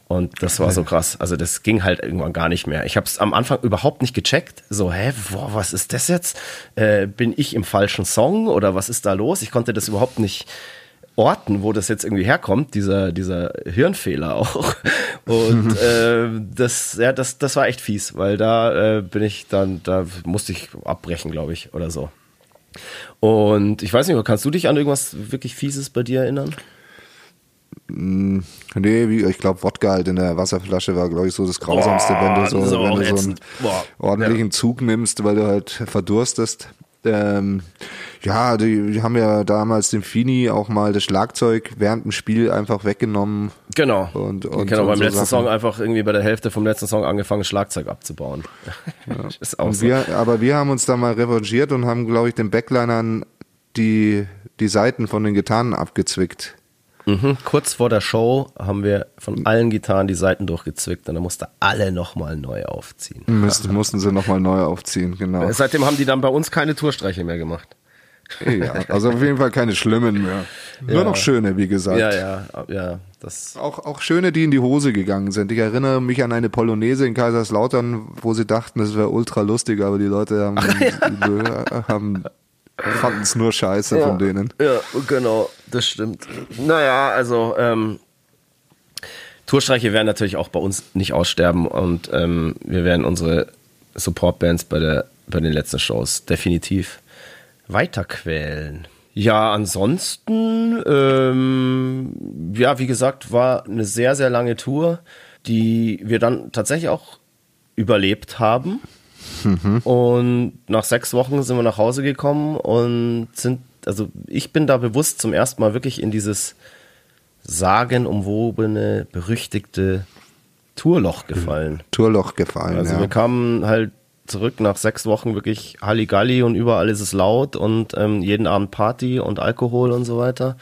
Und das war so krass. Also das ging halt irgendwann gar nicht mehr. Ich habe es am Anfang überhaupt nicht gecheckt. So, hä, boah, was ist das jetzt? Äh, bin ich im falschen Song oder was ist da los? Ich konnte das überhaupt nicht orten, wo das jetzt irgendwie herkommt, dieser, dieser Hirnfehler auch. Und äh, das, ja, das, das war echt fies, weil da äh, bin ich dann, da musste ich abbrechen, glaube ich, oder so. Und ich weiß nicht, kannst du dich an irgendwas wirklich Fieses bei dir erinnern? Nee, wie, ich glaube, Wodka halt in der Wasserflasche war, glaube ich, so das Grausamste, Boah, wenn du so, wenn du so einen ätzend. Ordentlichen Zug nimmst, weil du halt verdurstest. Ähm, ja, die, die haben ja damals dem Fini auch mal das Schlagzeug während dem Spiel einfach weggenommen. Genau. Und- und- genau, und beim so letzten Sachen. Song einfach irgendwie bei der Hälfte vom letzten Song angefangen, Schlagzeug abzubauen. ist auch so. wir, aber wir haben uns da mal revanchiert und haben, glaube ich, den Backlinern die, die Seiten von den Gitarren abgezwickt. Mhm. Kurz vor der Show haben wir von allen Gitarren die Seiten durchgezwickt und dann musste alle nochmal neu aufziehen. Müssten, mussten sie nochmal neu aufziehen, genau. Seitdem haben die dann bei uns keine Tourstreiche mehr gemacht. Ja, also auf jeden Fall keine schlimmen mehr. Nur Ja. noch schöne, wie gesagt. Ja, ja, ja, das. Auch, auch schöne, die in die Hose gegangen sind. Ich erinnere mich an eine Polonaise in Kaiserslautern, wo sie dachten, das wäre ultra lustig, aber die Leute haben, haben fanden es nur scheiße von denen. Ja, genau, das stimmt. Naja, also ähm, Tourstreiche werden natürlich auch bei uns nicht aussterben und ähm, wir werden unsere Supportbands bei, der, bei den letzten Shows definitiv weiterquälen. Ja, ansonsten, ähm, ja, wie gesagt, war eine sehr, sehr lange Tour, die wir dann tatsächlich auch überlebt haben. Und nach sechs Wochen sind wir nach Hause gekommen und sind, also ich bin da bewusst zum ersten Mal wirklich in dieses sagenumwobene, berüchtigte Tourloch gefallen. Tourloch gefallen, Also ja. wir kamen halt zurück nach sechs Wochen wirklich Halligalli und überall ist es laut und ähm, jeden Abend Party und Alkohol und so weiter.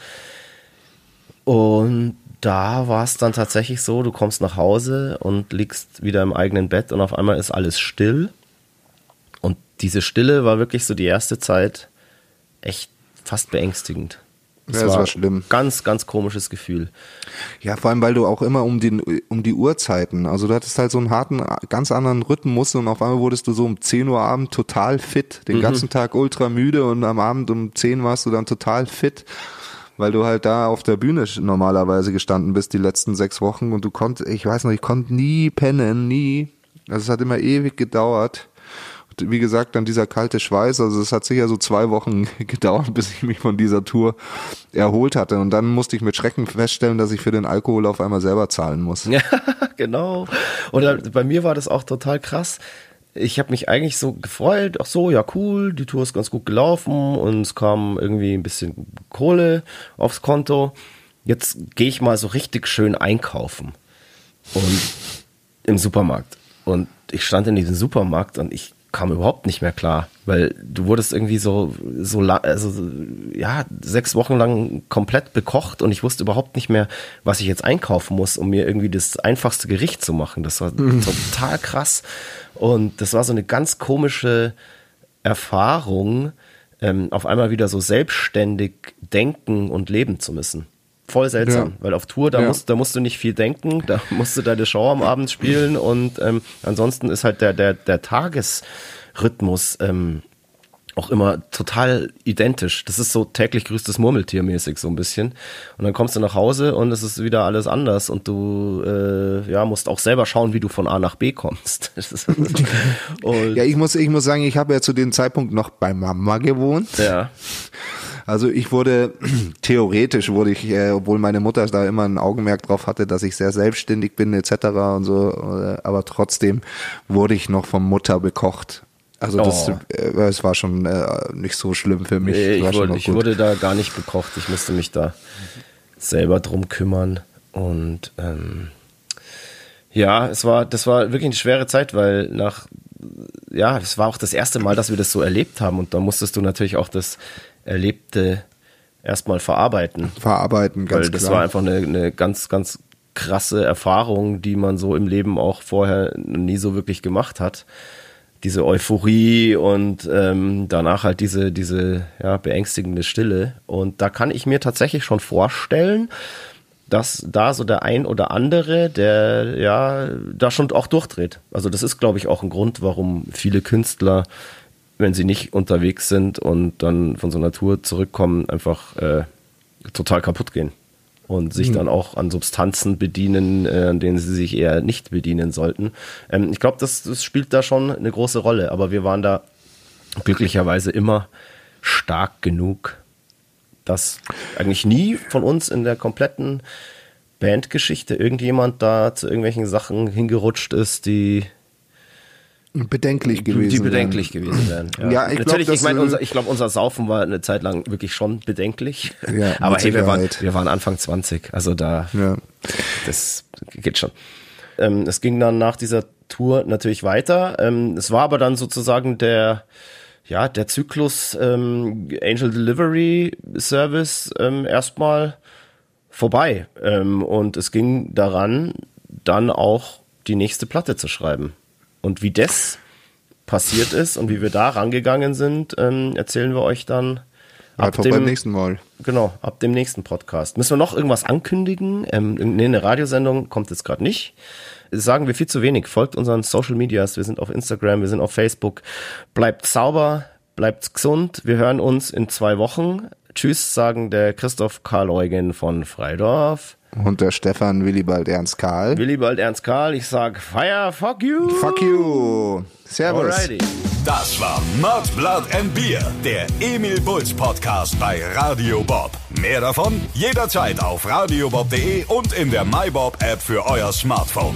Und da war es dann tatsächlich so, du kommst nach Hause und liegst wieder im eigenen Bett und auf einmal ist alles still. Diese Stille war wirklich so die erste Zeit echt fast beängstigend. Ja, es war schlimm. Ganz, ganz komisches Gefühl. Ja, vor allem, weil du auch immer um, den, um die Uhrzeiten, also du hattest halt so einen harten, ganz anderen Rhythmus und auf einmal wurdest du so um 10 Uhr Abend total fit, Mhm. den ganzen Tag ultra müde und am Abend um 10 warst du dann total fit, weil du halt da auf der Bühne normalerweise gestanden bist die letzten sechs Wochen und du konntest, ich weiß noch, ich konnte nie pennen, nie. Also es hat immer ewig gedauert. Und wie gesagt, dann dieser kalte Schweiß, also es hat sicher so zwei Wochen gedauert, bis ich mich von dieser Tour erholt hatte. Und dann musste ich mit Schrecken feststellen, dass ich für den Alkohol auf einmal selber zahlen muss. Ja, genau. Oder bei mir war das auch total krass. ich habe mich eigentlich so gefreut, ach so, ja cool, die Tour ist ganz gut gelaufen und es kam irgendwie ein bisschen Kohle aufs Konto. Jetzt gehe ich mal so richtig schön einkaufen und im Supermarkt. Und ich stand in diesem Supermarkt und ich kam überhaupt nicht mehr klar, weil du wurdest irgendwie so, so, also, ja, sechs Wochen lang komplett bekocht und ich wusste überhaupt nicht mehr, was ich jetzt einkaufen muss, um mir irgendwie das einfachste Gericht zu machen. Das war mhm. total krass und das war so eine ganz komische Erfahrung, ähm, auf einmal wieder so selbstständig denken und leben zu müssen. Voll seltsam, ja. weil auf Tour, da, ja. musst, da musst du nicht viel denken, da musst du deine Show am Abend spielen und ähm, ansonsten ist halt der, der, der Tagesrhythmus ähm, auch immer total identisch. Das ist so täglich grüßtes Murmeltier mäßig so ein bisschen. Und dann kommst du nach Hause und es ist wieder alles anders und du äh, ja musst auch selber schauen, wie du von A nach B kommst. ja, ich muss ich muss sagen, ich habe ja zu dem Zeitpunkt noch bei Mama gewohnt. Ja. Also ich wurde theoretisch wurde ich, äh, obwohl meine Mutter da immer ein Augenmerk drauf hatte, dass ich sehr selbstständig bin etc. und so, äh, aber trotzdem wurde ich noch von Mutter bekocht. Also das, oh. äh, das war schon äh, nicht so schlimm für mich. Nee, ich, wurde, ich wurde, da gar nicht bekocht. Ich musste mich da selber drum kümmern. Und ähm, ja, es war, das war wirklich eine schwere Zeit, weil nach, ja, es war auch das erste Mal, dass wir das so erlebt haben. Und da musstest du natürlich auch das Erlebte erstmal verarbeiten. Verarbeiten, ganz Weil das klar. war einfach eine, eine ganz, ganz krasse Erfahrung, die man so im Leben auch vorher nie so wirklich gemacht hat. Diese Euphorie und ähm, danach halt diese, diese ja, beängstigende Stille. Und da kann ich mir tatsächlich schon vorstellen, dass da so der ein oder andere, der ja da schon auch durchdreht. Also das ist, glaube ich, auch ein Grund, warum viele Künstler wenn sie nicht unterwegs sind und dann von so einer Tour zurückkommen, einfach äh, total kaputt gehen und sich mhm. dann auch an Substanzen bedienen, äh, an denen sie sich eher nicht bedienen sollten. Ähm, ich glaube, das, das spielt da schon eine große Rolle, aber wir waren da glücklicherweise immer stark genug, dass eigentlich nie von uns in der kompletten Bandgeschichte irgendjemand da zu irgendwelchen Sachen hingerutscht ist, die bedenklich gewesen Die bedenklich wären. gewesen wären. Ja, ja ich Natürlich, glaub, ich meine, unser, ich glaube, unser Saufen war eine Zeit lang wirklich schon bedenklich. Ja, Aber hey, wir waren, wir waren Anfang 20, also da, ja. das geht schon. Ähm, es ging dann nach dieser Tour natürlich weiter. Ähm, es war aber dann sozusagen der, ja, der Zyklus ähm, Angel Delivery Service ähm, erstmal vorbei. Ähm, und es ging daran, dann auch die nächste Platte zu schreiben. Und wie das passiert ist und wie wir da rangegangen sind, ähm, erzählen wir euch dann ab dem, beim nächsten Mal. Genau, ab dem nächsten Podcast. Müssen wir noch irgendwas ankündigen? Ähm, nee, eine Radiosendung kommt jetzt gerade nicht. Sagen wir viel zu wenig. Folgt unseren Social Medias. Wir sind auf Instagram, wir sind auf Facebook. Bleibt sauber, bleibt gesund. Wir hören uns in zwei Wochen. Tschüss, sagen der Christoph Karl Eugen von Freidorf. Und der Stefan Willibald Ernst Karl. Willibald Ernst Karl, ich sag Fire, fuck you. Fuck you. Servus. Alrighty. Das war Mud, Blood and Beer, der Emil Bulls Podcast bei Radio Bob. Mehr davon jederzeit auf radiobob.de und in der MyBob App für euer Smartphone.